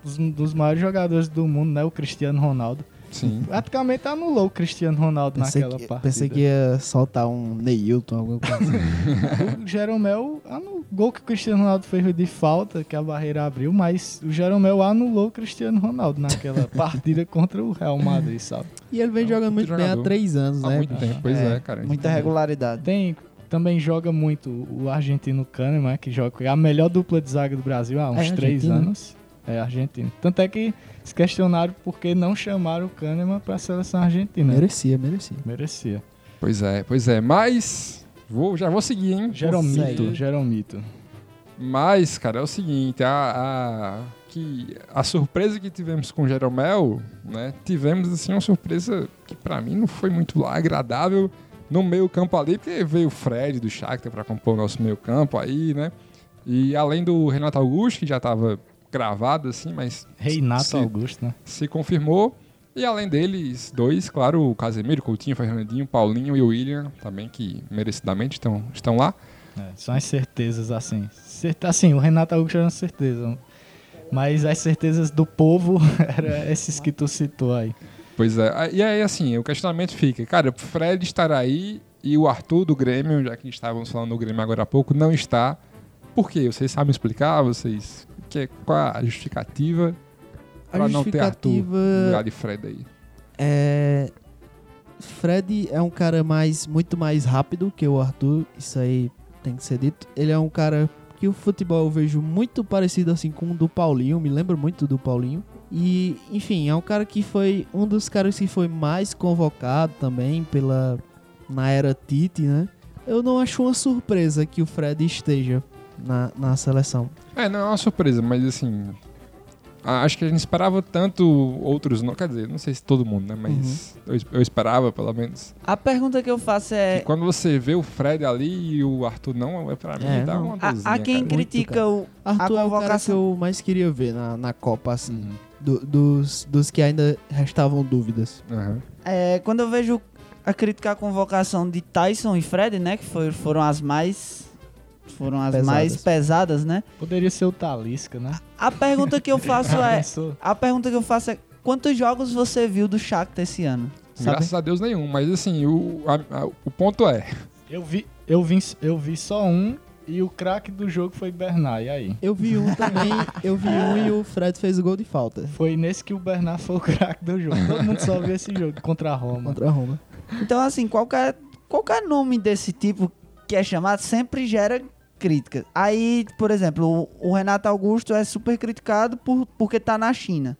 os- um dos maiores jogadores do mundo, né? O Cristiano Ronaldo. Sim. Praticamente anulou o Cristiano Ronaldo Pensei naquela que, partida. pensei que ia soltar um Neilton, alguma coisa assim. O Jeromel anulou o gol que o Cristiano Ronaldo fez de falta, que a barreira abriu, mas o Jeromel anulou o Cristiano Ronaldo naquela partida contra o Real Madrid, sabe? E ele vem É um jogando puta muito bem há três anos, Há né? muito tempo, pois é, cara. Muita regularidade. Tem, também joga muito o argentino Kahneman, que joga é a melhor dupla de zaga do Brasil há uns É três argentino? anos. É argentino. Tanto é que se questionaram por que não chamaram o Kahneman para a seleção argentina. Merecia, merecia. Merecia. Pois é, pois é. Mas. Vou, já vou seguir, hein? Jeromito, Segue. Jeromito. Mas, cara, é o seguinte, a, a, que a surpresa que tivemos com o Jeromel, né? Tivemos, assim, uma surpresa que pra mim não foi muito lá agradável no meio campo ali, porque veio o Fred do Shakhtar pra compor o nosso meio campo aí, né? E além do Renato Augusto, que já tava gravado, assim, mas Reinato se, Augusto, né? se confirmou. E além deles, dois, claro, o Casemiro, Coutinho, Fernandinho, Paulinho e o William, também, que merecidamente estão, estão lá. É, são as certezas, assim. Cert- Assim, o Renato Augusto era uma certeza. Mas as certezas do povo eram esses que tu citou aí. Pois é. E aí, assim, o questionamento fica, cara, o Fred estará aí e o Arthur do Grêmio, já que estávamos falando do Grêmio agora há pouco, não está. Por quê? Vocês sabem explicar? Vocês. Que, qual a justificativa para não ter Arthur no lugar de Fred aí? é. Fred é um cara mais muito mais rápido que o Arthur, isso aí tem que ser dito. Ele é um cara que o futebol eu vejo muito parecido assim com o do Paulinho, me lembra muito do Paulinho. E, enfim, é um cara que foi um dos caras que foi mais convocado também pela na era Tite, né? Eu não acho uma surpresa que o Fred esteja na, na seleção. É, não é uma surpresa, mas assim. Acho que a gente esperava tanto outros. Não, quer dizer, não sei se todo mundo, né? Mas eu, es- eu esperava, pelo menos. A pergunta que eu faço é. Que quando você vê o Fred ali e o Arthur não, é pra mim É, dá não. uma A, a quem cara. critica o, a Arthur é o cara que convocação. eu mais queria ver na, na Copa, assim. Uhum. do- dos, dos que ainda restavam dúvidas. Aham. É, quando eu vejo a crítica à convocação de Tyson e Fred, né? Que foi- foram as mais. Foram as Pesadas. mais pesadas, né? Poderia ser o Talisca, né? A pergunta que eu faço é. A pergunta que eu faço é: quantos jogos você viu do Shakhtar esse ano? Sabe? Graças a Deus nenhum, mas assim, o, a- a- o ponto é. Eu vi, eu vi, eu vi só um E o craque do jogo foi Bernard, e aí? Eu vi um também, eu vi um e o Fred fez o gol de falta Foi nesse que o Bernard foi o craque do jogo. Todo mundo só viu esse jogo contra a Roma. contra a Roma. Então, assim, qualquer, qualquer nome desse tipo que é chamado sempre gera crítica. Aí, por exemplo, o, o Renato Augusto é super criticado por, porque tá na China.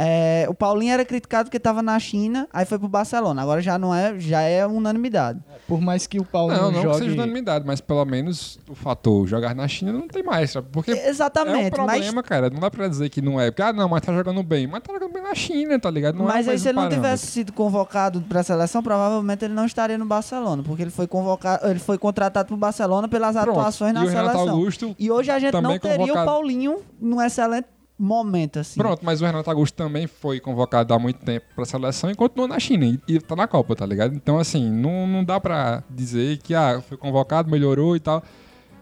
É, o Paulinho era criticado porque tava na China, aí foi pro Barcelona. Agora já não é, já é unanimidade. Por mais que o Paulo Não, não que jogue... seja unanimidade, mas pelo menos o fator jogar na China não tem mais, sabe? Porque é um Exatamente, problema, cara. Não dá pra dizer que não é. Porque, ah, não, mas tá jogando bem. Mas tá jogando bem na China, tá ligado? Não mas, é mas aí mais se ele não tivesse sido convocado pra seleção, provavelmente ele não estaria no Barcelona, porque ele foi convocado, ele foi contratado pro Barcelona pelas Pronto. atuações na e seleção. Augusto E hoje a gente não teria convocado. o Paulinho num excelente momento, assim. Pronto, mas o Renato Augusto também foi convocado há muito tempo pra seleção e continuou na China e, e tá na Copa, tá ligado? Então, assim, não, não dá pra dizer que, ah, foi convocado, melhorou e tal.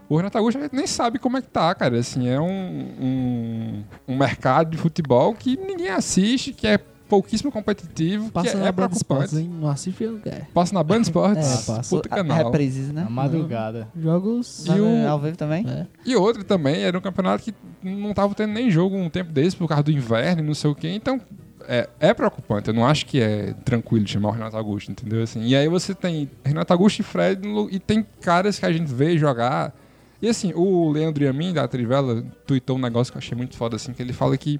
O Renato Augusto a gente nem sabe como é que tá, cara. Assim, é um, um, um mercado de futebol que ninguém assiste, que é pouquíssimo competitivo, Passa que na é Band Sports, preocupante. hein? Eu não quero. Passa na Band Sports, É, passa. puta A- canal. Reprises, né? Na madrugada. Jogos... E o- Ao vivo também? É. E outro também, era um campeonato que não tava tendo nem jogo um tempo desse por causa do inverno e não sei o quê. Então, é, é preocupante. Eu não acho que é tranquilo chamar o Renato Augusto, entendeu? Assim, e aí você tem Renato Augusto e Fred no- e tem caras que a gente vê jogar. E assim, o Leandro Yamin, da Trivela, tweetou um negócio que eu achei muito foda, assim, que ele fala que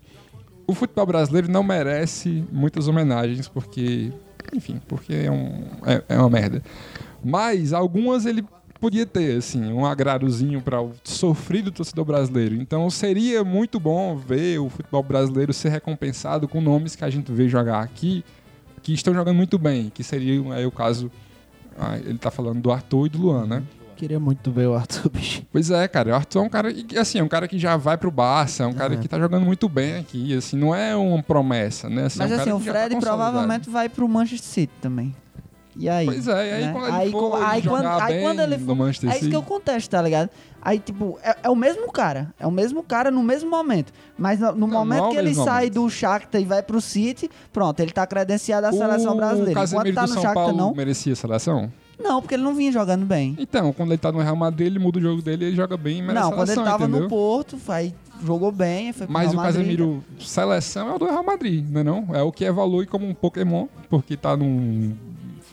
o futebol brasileiro não merece muitas homenagens, porque... Enfim, porque é, um, é, é uma merda. Mas algumas ele podia ter, assim, um agradozinho para o sofrido torcedor brasileiro. Então seria muito bom ver o futebol brasileiro ser recompensado com nomes que a gente vê jogar aqui, que estão jogando muito bem, que seria aí o caso. ah, ele tá falando do Arthur e do Luan, né? Queria muito ver o Arthur, bicho. Pois é, cara, o Arthur é um cara, e, assim, é um cara que já vai pro Barça, é um cara É. que tá jogando muito bem aqui, assim, não é uma promessa, né? Assim, Mas é um assim, o que tá Fred consolidado. provavelmente vai pro Manchester City também. E aí? Pois é, e aí né? quando ele Aí for aí jogar quando- aí bem quando ele no for- Manchester É isso City... que eu contesto, tá ligado? Aí, tipo, é, é o mesmo cara. É o mesmo cara no mesmo momento. Mas no, no Não, momento não é o que ele sai momento. do Shakhtar e vai pro City, pronto, ele tá credenciado à seleção brasileira. O Enquanto Casemiro tá do no São Shakhtar, Paulo não. merecia a seleção? Não, porque ele não vinha jogando bem. Então, quando ele tá no Real Madrid, ele muda o jogo dele e ele joga bem e não, quando ele tava entendeu? no Porto, aí jogou bem, foi pro Mas Real o. Casemiro seleção é o do Real Madrid, não é não? É o que evolui como um Pokémon, porque tá num,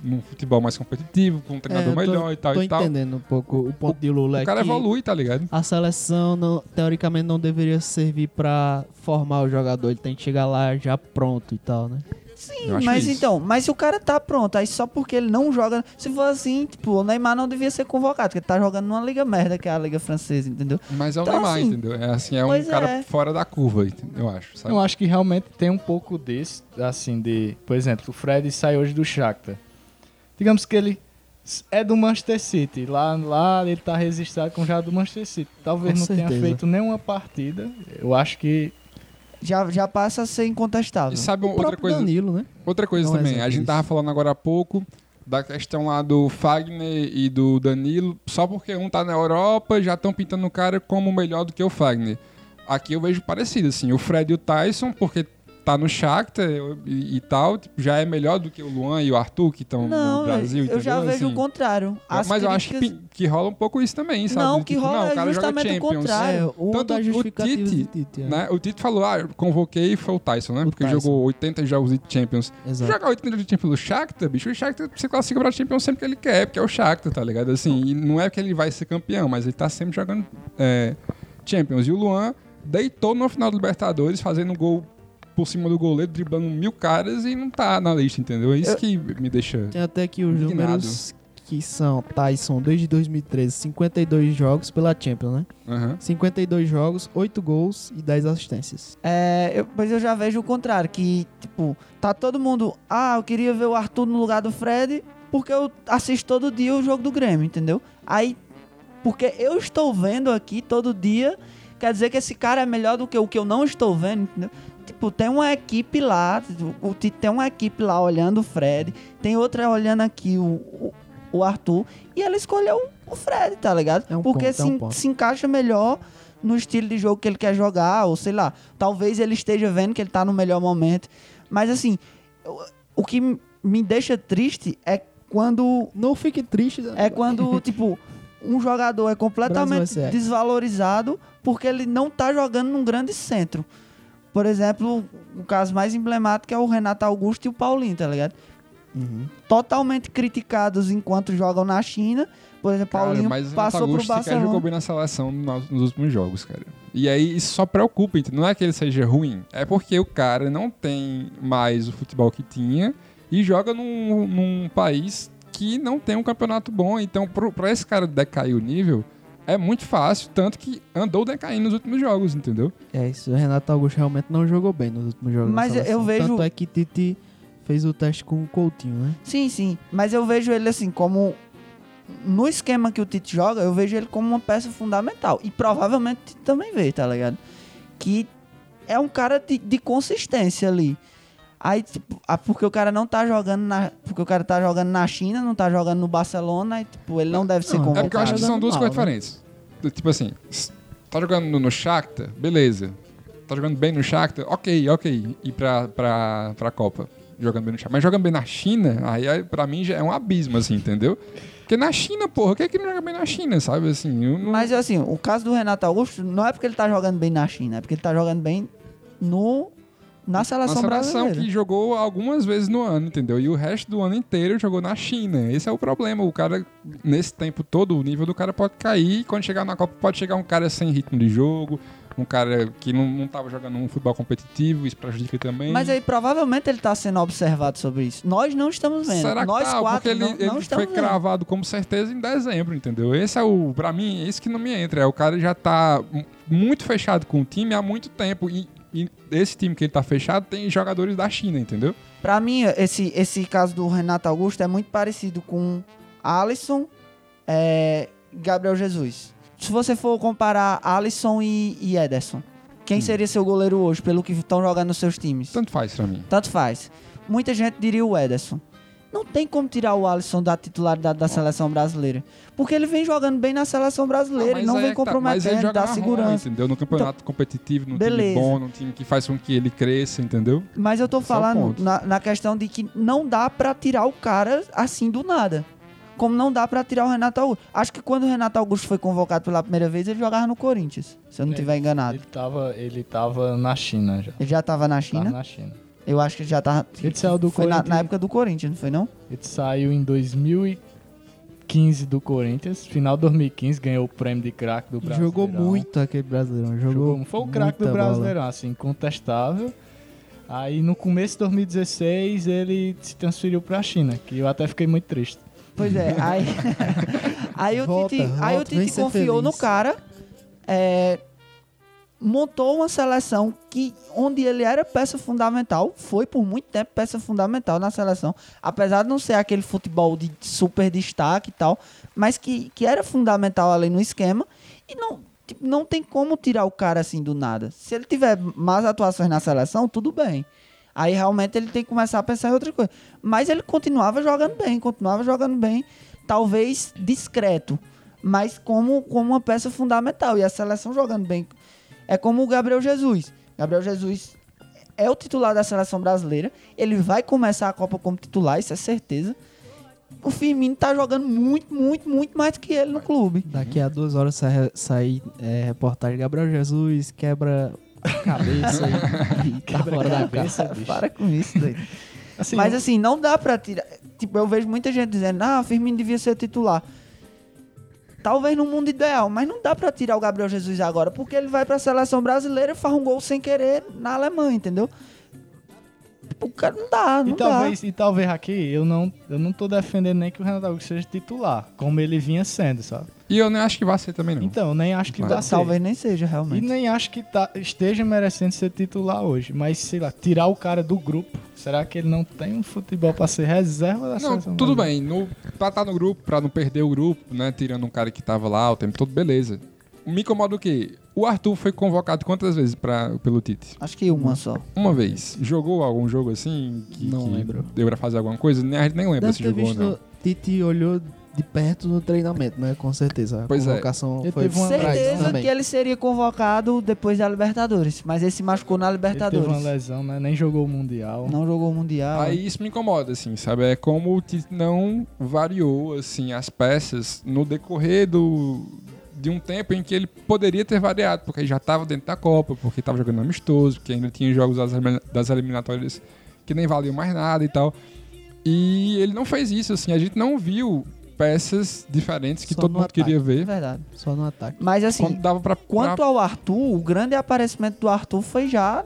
num futebol mais competitivo, com um treinador É, tô- melhor e tal Tô e tal. entendendo um pouco o ponto de Lula. O é cara que evolui, tá ligado? A seleção, não- teoricamente, não deveria servir pra formar o jogador. Ele tem que chegar lá já pronto e tal, né? Sim, mas isso. então, mas se o cara tá pronto, aí só porque ele não joga. Se for assim, tipo, o Neymar não devia ser convocado, porque ele tá jogando numa liga merda, que é a Liga Francesa, entendeu? Mas é o Então, Neymar, assim, entendeu? É assim, é um cara é. fora da curva, eu acho, sabe? Eu acho que realmente tem um pouco desse, assim, de... Por exemplo, o Fred sai hoje do Shakhtar. Digamos que ele é do Manchester City. Lá, lá ele tá registrado com já do Manchester City. Talvez Com não tenha certeza. feito nenhuma partida. Eu acho que Já, já passa a ser incontestável. E sabe O outra coisa? Danilo, né? Outra coisa Não é também, a gente tava falando agora há pouco da questão lá do Fagner e do Danilo, só porque um tá na Europa, já estão pintando o cara como melhor do que o Fagner. Aqui eu vejo parecido, assim, o Fred e o Tyson, porque tá no Shakhtar e, e tal, tipo, já é melhor do que o Luan e o Arthur, que estão no Brasil, eu já entendeu? vejo Assim, o contrário. As mas eu acho que, críticas- que rola um pouco isso também, sabe? Não, Do que tipo, rola o é cara joga justamente o Champions. contrário. É, uma Tanto das o justificativas Tite, de Tite. é. Né? O Tite falou, ah, eu convoquei foi o Tyson, né? O Porque Tyson. jogou 80 jogos de Champions. Exato. Jogar 80 jogos de Champions pelo Shakhtar, bicho, o Shakhtar se classifica pra Champions sempre que ele quer, porque é o Shakhtar, tá ligado? Assim, e não é que ele vai ser campeão, mas ele tá sempre jogando é, Champions. E o Luan deitou no final do Libertadores, fazendo um gol por cima do goleiro, driblando mil caras e não tá na lista, entendeu? É isso Eu- que me deixa... Tem até aqui os Indignado. números que são Tyson desde 2013, 52 jogos pela Champions, né? Aham. 52 jogos, 8 gols e 10 assistências. É, eu, mas eu já vejo o contrário, que, tipo, tá todo mundo. Ah, eu queria ver o Arthur no lugar do Fred, porque eu assisto todo dia o jogo do Grêmio, entendeu? Aí, porque eu estou vendo aqui todo dia, quer dizer que esse cara é melhor do que o que eu não estou vendo, entendeu? Tipo, tem uma equipe lá, o Tite tem uma equipe lá olhando o Fred, tem outra olhando aqui o, o, o Arthur, e ela escolheu o Fred, tá ligado? É um porque ponto, é um se, se encaixa melhor no estilo de jogo que ele quer jogar, ou sei lá, talvez ele esteja vendo que ele tá no melhor momento. Mas assim, o- o que me deixa triste é quando Não fique triste. é quando, tipo, um jogador é completamente SA. desvalorizado porque ele não tá jogando num grande centro. Por exemplo, o caso mais emblemático é o Renato Augusto e o Paulinho, tá ligado? Uhum. Totalmente criticados enquanto jogam na China. Por exemplo, Cara, Paulinho mas o passou pro Augusto sequer Barcelona. jogou bem na seleção nos, nos últimos jogos, cara. E aí isso só preocupa, entendeu? não é que ele seja ruim, é porque o cara não tem mais o futebol que tinha e joga num, num país que não tem um campeonato bom. Então, pro, pra esse cara decair o nível, é muito fácil, tanto que andou decaindo nos últimos jogos, entendeu? É isso, o Renato Augusto realmente não jogou bem nos últimos jogos. Mas eu- vejo- Tanto é que Tite fez o teste com o Coutinho, né? Sim, sim. Mas eu vejo ele assim como. No esquema que o Tite joga, eu vejo ele como uma peça fundamental. E provavelmente o Tite também vê, tá ligado? Que é um cara de, de consistência ali. Aí, tipo, ah, porque o cara não tá jogando na. Porque o cara tá jogando na China, não tá jogando no Barcelona, e, tipo, ele não deve ser Não, É convocado. porque eu acho que são duas coisas né? diferentes. Tipo assim, tá jogando no, no Shakhtar, beleza. Tá jogando bem no Shakhtar, ok, ok. Ir pra, pra, pra Copa, jogando bem no Shakhtar. Mas jogando bem na China, aí aí pra mim já é um abismo, assim, entendeu? Porque na China, porra, o que é que não joga bem na China, sabe? Assim, eu não... Mas assim, o caso do Renato Augusto não é porque ele tá jogando bem na China, é porque ele tá jogando bem no. Na Uma seleção, seleção brasileira. que jogou algumas vezes no ano, entendeu? E o resto do ano inteiro jogou na China. Esse é o problema. O cara, nesse tempo todo, o nível do cara pode cair. E quando chegar na Copa, pode chegar um cara sem ritmo de jogo, um cara que não, não tava jogando um futebol competitivo, isso prejudica também. Mas aí provavelmente ele tá sendo observado sobre isso. Nós não estamos vendo. Será que Nós tá? quatro Porque ele, não, ele não foi vendo. cravado como certeza em dezembro, entendeu? Esse é o, pra mim, é isso que não me entra. É o cara já tá m- muito fechado com o time há muito tempo. E, e esse time que ele tá fechado tem jogadores da China, entendeu? Pra mim, esse, esse caso do Renato Augusto é muito parecido com Alisson é, Gabriel Jesus. Se você for comparar Alisson e, e Ederson, Hum. quem seria seu goleiro hoje, pelo que estão jogando nos seus times? Tanto faz pra mim. Tanto faz. Muita gente diria o Ederson. Não tem como tirar o Alisson da titularidade da seleção brasileira. Porque ele vem jogando bem na seleção brasileira e não aí vem é tá. Mas ele comprometendo, joga dá segurança. entendeu? No campeonato competitivo, num beleza. time bom, num time que faz com que ele cresça, entendeu? Mas eu tô Esse é falando ponto. na, na questão de que não dá pra tirar o cara assim do nada. Como não dá pra tirar o Renato Augusto. Acho que quando o Renato Augusto foi convocado pela primeira vez, ele jogava no Corinthians, se eu não É, estiver enganado. Ele tava, ele tava na China já. Ele já tava na China? Tava na China. Eu acho que ele já tava. Ele saiu do foi na, Corinthians. na época do Corinthians, não foi não? Ele saiu em 2015 do Corinthians. Final de 2015, ganhou o prêmio de craque do Brasileirão. Jogou muito aquele brasileirão. Jogou, Jogou, foi o craque do muita bola. Brasileirão, assim, incontestável. Aí no começo de 2016 ele se transferiu pra China, que eu até fiquei muito triste. Pois é, aí. aí o Tite, aí o Tite confiou feliz. no cara. é, montou uma seleção que onde ele era peça fundamental, foi por muito tempo peça fundamental na seleção, apesar de não ser aquele futebol de super destaque e tal, mas que, que era fundamental ali no esquema e não tipo, não tem como tirar o cara assim do nada. Se ele tiver más atuações na seleção, tudo bem. Aí realmente ele tem que começar a pensar em outra coisa. Mas ele continuava jogando bem, continuava jogando bem, talvez discreto, mas como, como uma peça fundamental. E a seleção jogando bem. É como o Gabriel Jesus. Gabriel Jesus é o titular da seleção brasileira. Ele vai começar a Copa como titular, isso é certeza. O Firmino tá jogando muito, muito, muito mais que ele no clube. Daqui a duas horas sai, sai é, reportagem Gabriel Jesus quebra a cabeça e, tá fora da Cabeça, bicho. Para com isso, doido. Assim, Mas assim, não dá pra tirar. Tipo, eu vejo muita gente dizendo, ah, o Firmino devia ser titular. Talvez no mundo ideal, mas não dá pra tirar o Gabriel Jesus agora, porque ele vai pra seleção brasileira e faz um gol sem querer na Alemanha, entendeu? O cara não dá, não E talvez, e talvez aqui eu não, eu não tô defendendo nem que o Renato Augusto seja titular, como ele vinha sendo, sabe? E eu nem acho que vai ser também, não. Então, eu nem acho que Vai. ser. Talvez nem seja, E realmente. nem acho que tá, esteja merecendo ser titular hoje. Mas, sei lá, tirar o cara do grupo. Será que ele não tem um futebol pra ser reserva da Não, seleção? tudo bem. No, pra estar no grupo, pra não perder o grupo, né? Tirando um cara que tava lá o tempo todo, beleza. Me incomoda o quê? O Arthur foi convocado quantas vezes pra, pelo Tite? Acho que uma só. Uma vez. Jogou algum jogo assim? Que, Não que lembro. Deu pra fazer alguma coisa? Nem- A gente nem lembra Deve se ter jogou ou não. Tite olhou de perto no treinamento, né? Com certeza. A Pois é. convocação Ele foi teve uma Certeza que ele seria convocado depois da Libertadores. Mas ele se machucou na Ele teve Libertadores. uma lesão, né? Nem jogou o Mundial. Não jogou o Mundial. Aí isso me incomoda, assim, sabe? É como o Tite não variou, assim, as peças no decorrer do, de um tempo em que ele poderia ter variado, porque ele já estava dentro da Copa, porque estava jogando amistoso, porque ainda tinha jogos das eliminatórias que nem valiam mais nada e tal. E ele não fez isso, assim, a gente não viu peças diferentes que Só todo mundo queria É ver. verdade. Só no ataque. Mas assim, Quando dava pra, quanto pra- ao Arthur, o grande aparecimento do Arthur foi já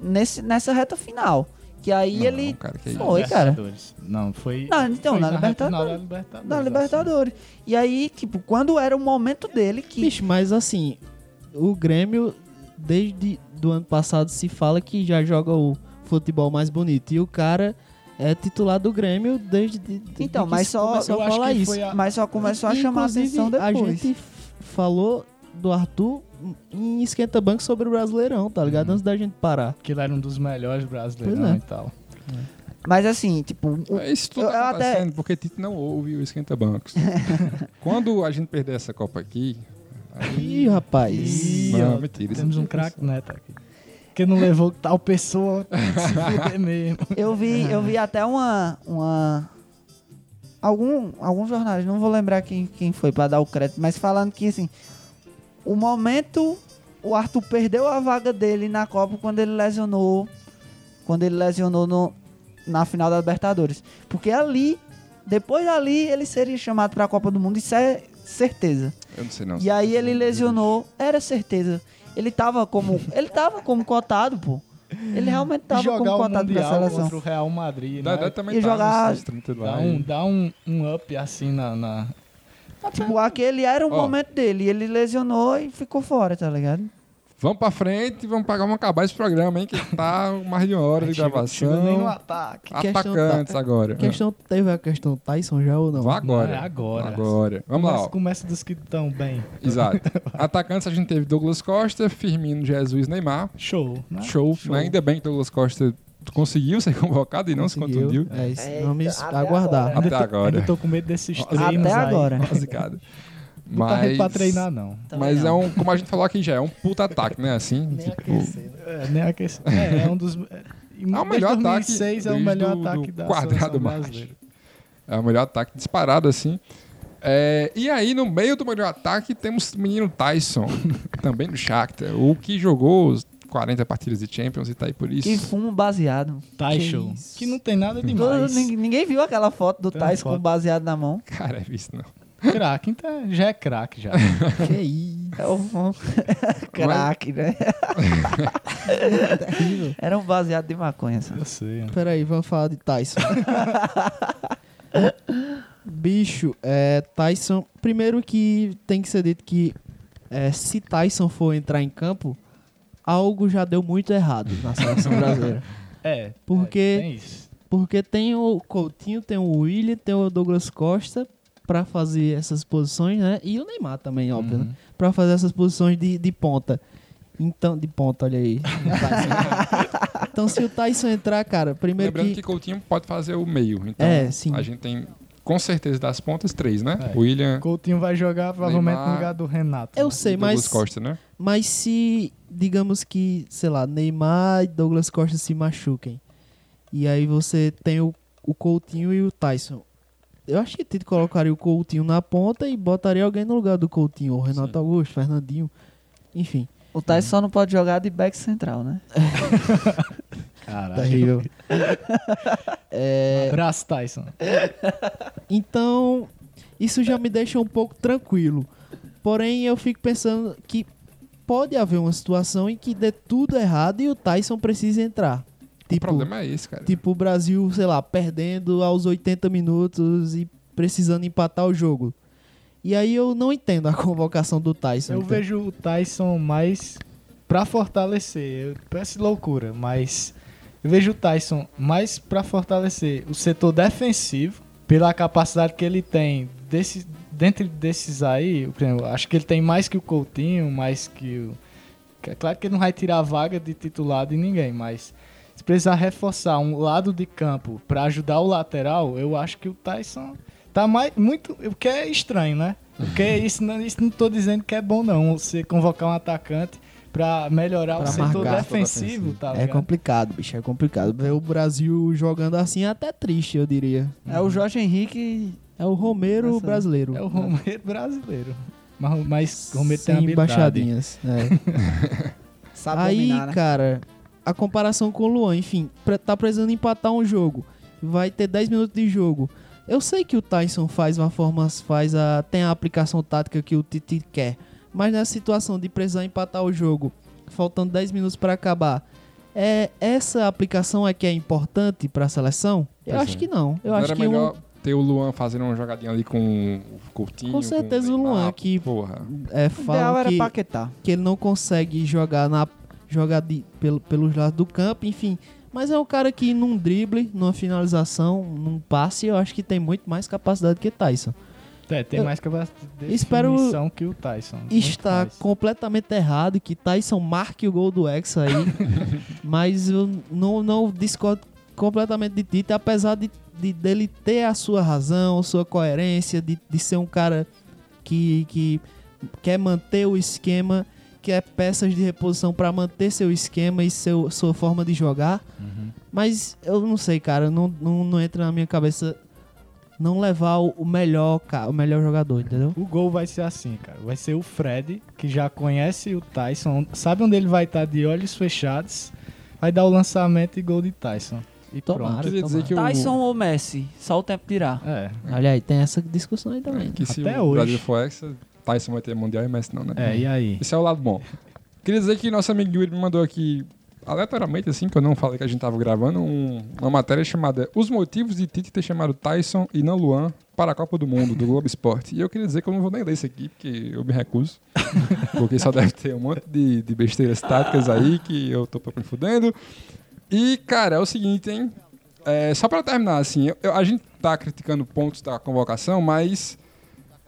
nesse, nessa reta final. Que aí Não, ele. cara, que. Foi, cara. Não, foi. Não, então, foi na final Libertadores. da Libertadores. Na assim. Libertadores. E aí, tipo, quando era o momento dele que. Bicho, mas assim, o Grêmio, desde do ano passado, se fala que já joga o futebol mais bonito. E o cara é titular do Grêmio desde de, de Então, mas só- começou eu a acho que isso. a- Mas só começou a chamar a atenção A depois. gente f- falou do Arthur em esquenta banco sobre o Brasileirão, tá ligado? Antes da gente parar. Que ele era um dos melhores brasileiros Pois é. e tal. Mas assim, tipo. o- Isso tudo Eu- tá eu até- acontecendo porque Tite não ouve o Esquenta Bancos. Quando a gente perder essa Copa aqui... Ih, rapaz. Não, mentira. Temos um craque neto aqui. Que não levou tal pessoa se fuder mesmo. Eu vi, eu vi até uma. uma algum, alguns jornais, não vou lembrar quem, quem foi pra dar o crédito, mas falando que assim, o momento o Arthur perdeu a vaga dele na Copa quando ele lesionou. Quando ele lesionou no, na final da Libertadores. Porque ali, depois dali, ele seria chamado pra Copa do Mundo, isso é certeza. Eu não sei não. E aí ele lesionou, era certeza. Ele tava como. Ele tava como cotado, pô. Ele realmente tava jogar como cotado pra seleção. contra o Real Madrid, Dá, né? dá também E tá jogar- nos 30 lá. Dá um, dá um, um up assim na... na- Tipo, aquele era o Ó. momento dele. Ele lesionou e ficou fora, tá ligado? Vamos pra frente e vamos pagar, vamos acabar esse programa, hein? Que tá mais de uma hora de Chega- chega nem no gravação. ataque. Atacantes tá- agora. Questão, teve a questão Tyson já ou não? Vá agora. Não, é agora. Agora. Vamos lá, Começa, ó. começa dos que estão bem. Exato. Atacantes a gente teve Douglas Costa, Firmino, Jesus, Neymar. Show, né? Show. Ainda bem que Douglas Costa conseguiu ser convocado e não se Conseguiu. contundiu. É isso. Eita, Vamos até aguardar. agora. Até Ainda tô, agora. ainda tô com medo desses Até treinos aí. agora. Basicado. Não tá Mas, pra treinar, não. mas é um, como a gente falou aqui já, é um puta ataque, né? Assim, tipo, É, nem aquecer. É, é um dos... É, É o melhor ataque 2006 é o melhor do- ataque do da quadrado. É o melhor ataque disparado, assim. É, e aí, no meio do melhor ataque, temos o menino Tyson, também do Shakhtar, o que jogou os 40 partidas de Champions e tá aí por isso. Que fumo baseado. Tyson. isso? Que não tem nada Todo- demais. ninguém, ninguém viu aquela foto do Tyson com baseado na mão. Cara, é isso não. Craque, então já é craque já. Que isso? É o craque, né? Era um baseado de maconha, sabe? Eu sei. Peraí, vamos falar de Tyson. Bicho, é, Tyson. Primeiro que tem que ser dito que é, se Tyson for entrar em campo, algo já deu muito errado na seleção brasileira. É. Porque- é, tem isso. Porque tem o Coutinho, tem o William, tem o Douglas Costa pra fazer essas posições, né? E o Neymar também, óbvio, Uhum. né? Pra fazer essas posições de, de ponta. Então, de ponta, olha aí. Tyson. então, se o Tyson entrar, cara, primeiro Lembrando que... que Coutinho pode fazer o meio. Então, É, sim. a gente tem, com certeza, das pontas, três, né? É. William Coutinho vai jogar provavelmente Neymar. no lugar do Renato. Eu né? sei, e Douglas mas, Costa, né? mas se, digamos que, sei lá, Neymar e Douglas Costa se machuquem, e aí você tem o, o Coutinho e o Tyson. Eu acho que Tito colocaria o Coutinho na ponta e botaria alguém no lugar do Coutinho, o Renato Sim. Augusto, Fernandinho, enfim. O Tyson só não pode jogar de back central, né? Caralho. Terrível. É, Abraço, Tyson. então, isso já me deixa um pouco tranquilo. Porém, eu fico pensando que pode haver uma situação em que dê tudo errado e o Tyson precise entrar. O problema é esse, cara. Tipo o Brasil, sei lá, perdendo aos 80 minutos e precisando empatar o jogo. E aí eu não entendo a convocação do Tyson. Eu então. vejo o Tyson mais pra fortalecer. Eu- Parece loucura, mas eu vejo o Tyson mais pra fortalecer o setor defensivo pela capacidade que ele tem desse, dentre desses aí. Exemplo, acho que ele tem mais que o Coutinho, mais que o. É claro que ele não vai tirar a vaga de titular de ninguém, mas se precisar reforçar um lado de campo pra ajudar o lateral, eu acho que o Tyson Tá mais, muito. O que é estranho, né? Porque isso não, isso não tô dizendo que é bom, não. Você convocar um atacante pra melhorar Pra o setor defensivo, tá É ligado? complicado, bicho, é complicado. Ver o Brasil jogando assim é até triste, eu diria. É o Jorge Henrique. É o Romero Essa- brasileiro. É o Romero brasileiro. Mas, mas o Romero tem Sem habilidade. embaixadinhas. É. Sabe Aí, dominar, né? cara, a comparação com o Luan, enfim, tá precisando empatar um jogo. Vai ter 10 minutos de jogo. Eu sei que o Tyson faz uma forma, faz a. tem a aplicação tática que o Titi quer. Mas nessa situação de precisar empatar o jogo, faltando 10 minutos pra acabar, é essa aplicação é que é importante pra seleção? Eu Pois acho é. que não. Eu Não acho era que um- melhor ter o Luan fazendo uma jogadinha ali com o Coutinho. Com certeza o Neymar, Luan, que- Porra. é, O era que, Paquetá. que ele não consegue jogar na jogar de, pelo, pelos lados do campo, enfim. Mas é um cara que num drible, numa finalização, num passe, eu acho que tem muito mais capacidade que Tyson. É, tem Eu mais capacidade de espero que o Tyson. Está completamente errado que Tyson marque o gol do Hexa aí. mas eu não, não discordo completamente de Tite, apesar de, de dele ter a sua razão, a sua coerência, de, de ser um cara que, que quer manter o esquema, quer peças de reposição para manter seu esquema e seu, sua forma de jogar. Mas eu não sei, cara, não, não, não entra na minha cabeça não levar o, melhor, o melhor jogador, entendeu? O gol vai ser assim, cara. Vai ser o Fred, que já conhece o Tyson, sabe onde ele vai estar de olhos fechados, vai dar o lançamento e gol de Tyson. E Tomara. pronto. Dizer que o, Tyson ou Messi? Só o tempo dirá. É, Olha aí, tem essa discussão aí também. que se Até o hoje. Brasil for Tyson vai ter mundial e Messi não, né? é, e aí? Esse é o lado bom. Queria dizer que nosso amigo Yuri me mandou aqui, aleatoriamente, assim, que eu não falei que a gente tava gravando, um- uma matéria chamada Os motivos de Tite ter chamado Tyson e não Luan para a Copa do Mundo, do Globo Esporte. E eu queria dizer que eu não vou nem ler isso aqui, porque eu me recuso. porque só deve ter um monte de, de besteiras táticas aí que eu tô me fudendo. E, cara, é o seguinte, hein? É, só pra terminar, assim, eu- a gente tá criticando pontos da convocação, mas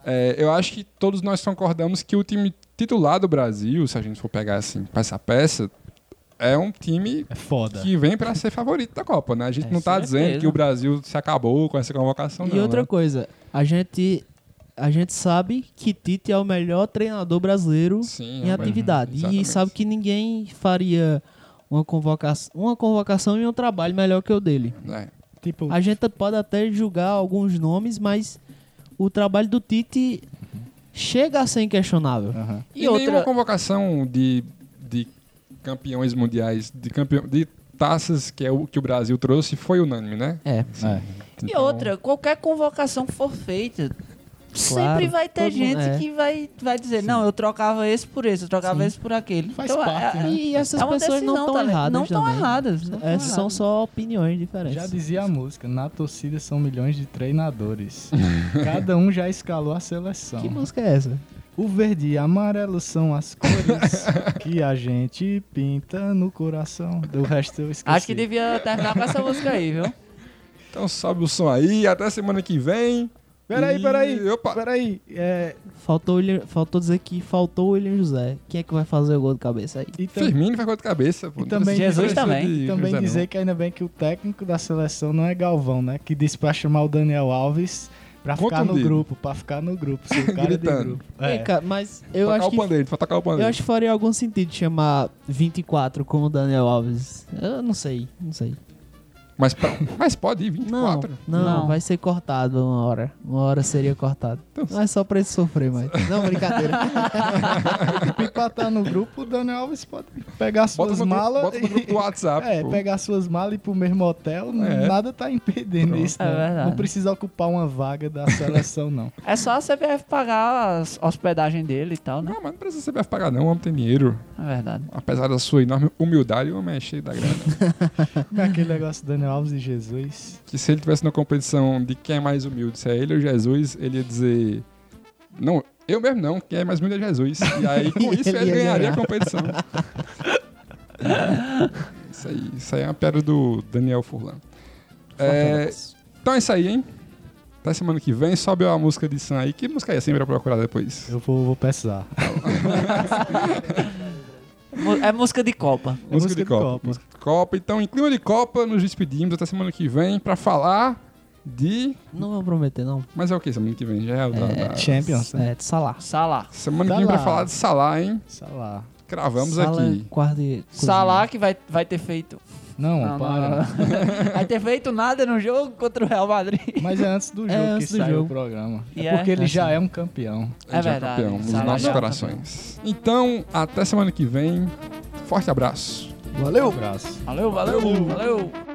é, eu acho que todos nós concordamos que o time titular do Brasil, se a gente for pegar assim, peça a peça, é um time É foda. que vem pra ser favorito da Copa, né? A gente É, não tá certeza. dizendo que o Brasil se acabou com essa convocação, E não. outra né? coisa, a gente a gente sabe que Tite é o melhor treinador brasileiro Sim, em é, atividade e sabe que ninguém faria uma convocação, uma convocação e um trabalho melhor que o dele. É. Tipo, A gente pode até julgar alguns nomes, mas o trabalho do Tite chega a ser inquestionável. aham. E, E outra- nenhuma convocação de, de campeões mundiais, de, campeão, de taças que, é o, que o Brasil trouxe foi unânime, né? É. É. E Então, outra, qualquer convocação que for feita, Claro, sempre vai ter todo mundo- gente é. que vai, vai dizer, não, eu trocava esse por esse, eu trocava esse por aquele. Faz Então, parte, é, né? E essas é uma pessoas não decisão, estão tá erradas Não estão também. erradas. não tão Essas são erradas. só opiniões diferentes. Já dizia a música, na torcida são milhões de treinadores. Cada um já escalou a seleção. Que música é essa? O verde e amarelo são as cores que a gente pinta no coração. Do resto eu esqueci. Acho que devia terminar com essa música aí, viu? Então sobe o som aí, até semana que vem. Peraí, E- peraí. Opa! Peraí. É, Faltou, William- faltou dizer que faltou o William José. Quem é que vai fazer o gol de cabeça aí? e, tam- Firmino vai com de cabeça. Pô. E Não também Jesus de também. José, também não. dizer que ainda bem que o técnico da seleção não é Galvão, né? Que disse pra chamar o Daniel Alves pra ficar no Contundido. grupo. Pra ficar no grupo. Ser o cara de grupo. Ei, É. cara, mas eu tocar acho o que pandeiro, pra tocar o pandeiro. eu acho que faria algum sentido chamar 24 como o Daniel Alves. Eu não sei, não sei. Mas, pra- mas pode ir, 24. Não, não, Não. vai ser cortado uma hora. Uma hora seria cortado. Então, Não é só pra ele sofrer, mas. Não, brincadeira. Pra empatar no grupo, o Daniel Alves pode pegar Bota suas grupo, malas. bota no grupo do WhatsApp. É, pô. pegar suas malas e ir pro mesmo hotel, É. nada tá impedindo Pronto. isso, É não. verdade. não precisa ocupar uma vaga da seleção, não. É só a CBF pagar a hospedagem dele e tal, né? Não, mas não precisa CBF pagar não, o homem tem dinheiro. É verdade. Apesar da sua enorme humildade, o homem é cheio da grana. Como é aquele negócio do Daniel Alves e Jesus? que se ele tivesse na competição de quem é mais humilde, se é ele ou Jesus, ele ia dizer... Não, eu mesmo não, quem é mais humilde é Jesus. E aí, com isso, Ele ele ia ganharia ganhar. a competição. isso, aí, isso aí é uma pedra do Daniel Furlan. É, então é isso aí, hein? Até semana que vem, sobe a música de Sam aí. Que música é essa, pra procurar depois? Eu vou, vou pesquisar. É música de Copa. Música, música de de Copa. Copa. Música Copa. Então, em clima de Copa, nos despedimos até semana que vem pra falar de... Não vou prometer, não. Mas é o que semana que vem? Já é o da... da- Champions, né? É, de Salah. Salah. Semana Tá que vem pra falar de Salah, hein? Salah. Cravamos Salah, aqui. Quarto de... Salah que vai, vai ter feito. Não, Não, para. não. vai ter feito nada no jogo contra o Real Madrid. Mas é antes do É jogo antes que do sai jogo. o programa. E É é? porque ele É já assim. é um campeão. Ele É já verdade. campeão nos Salah nossos é corações. Então, até semana que vem. Forte abraço. Valeu! Um abraço. Valeu, valeu, valeu. Obrigado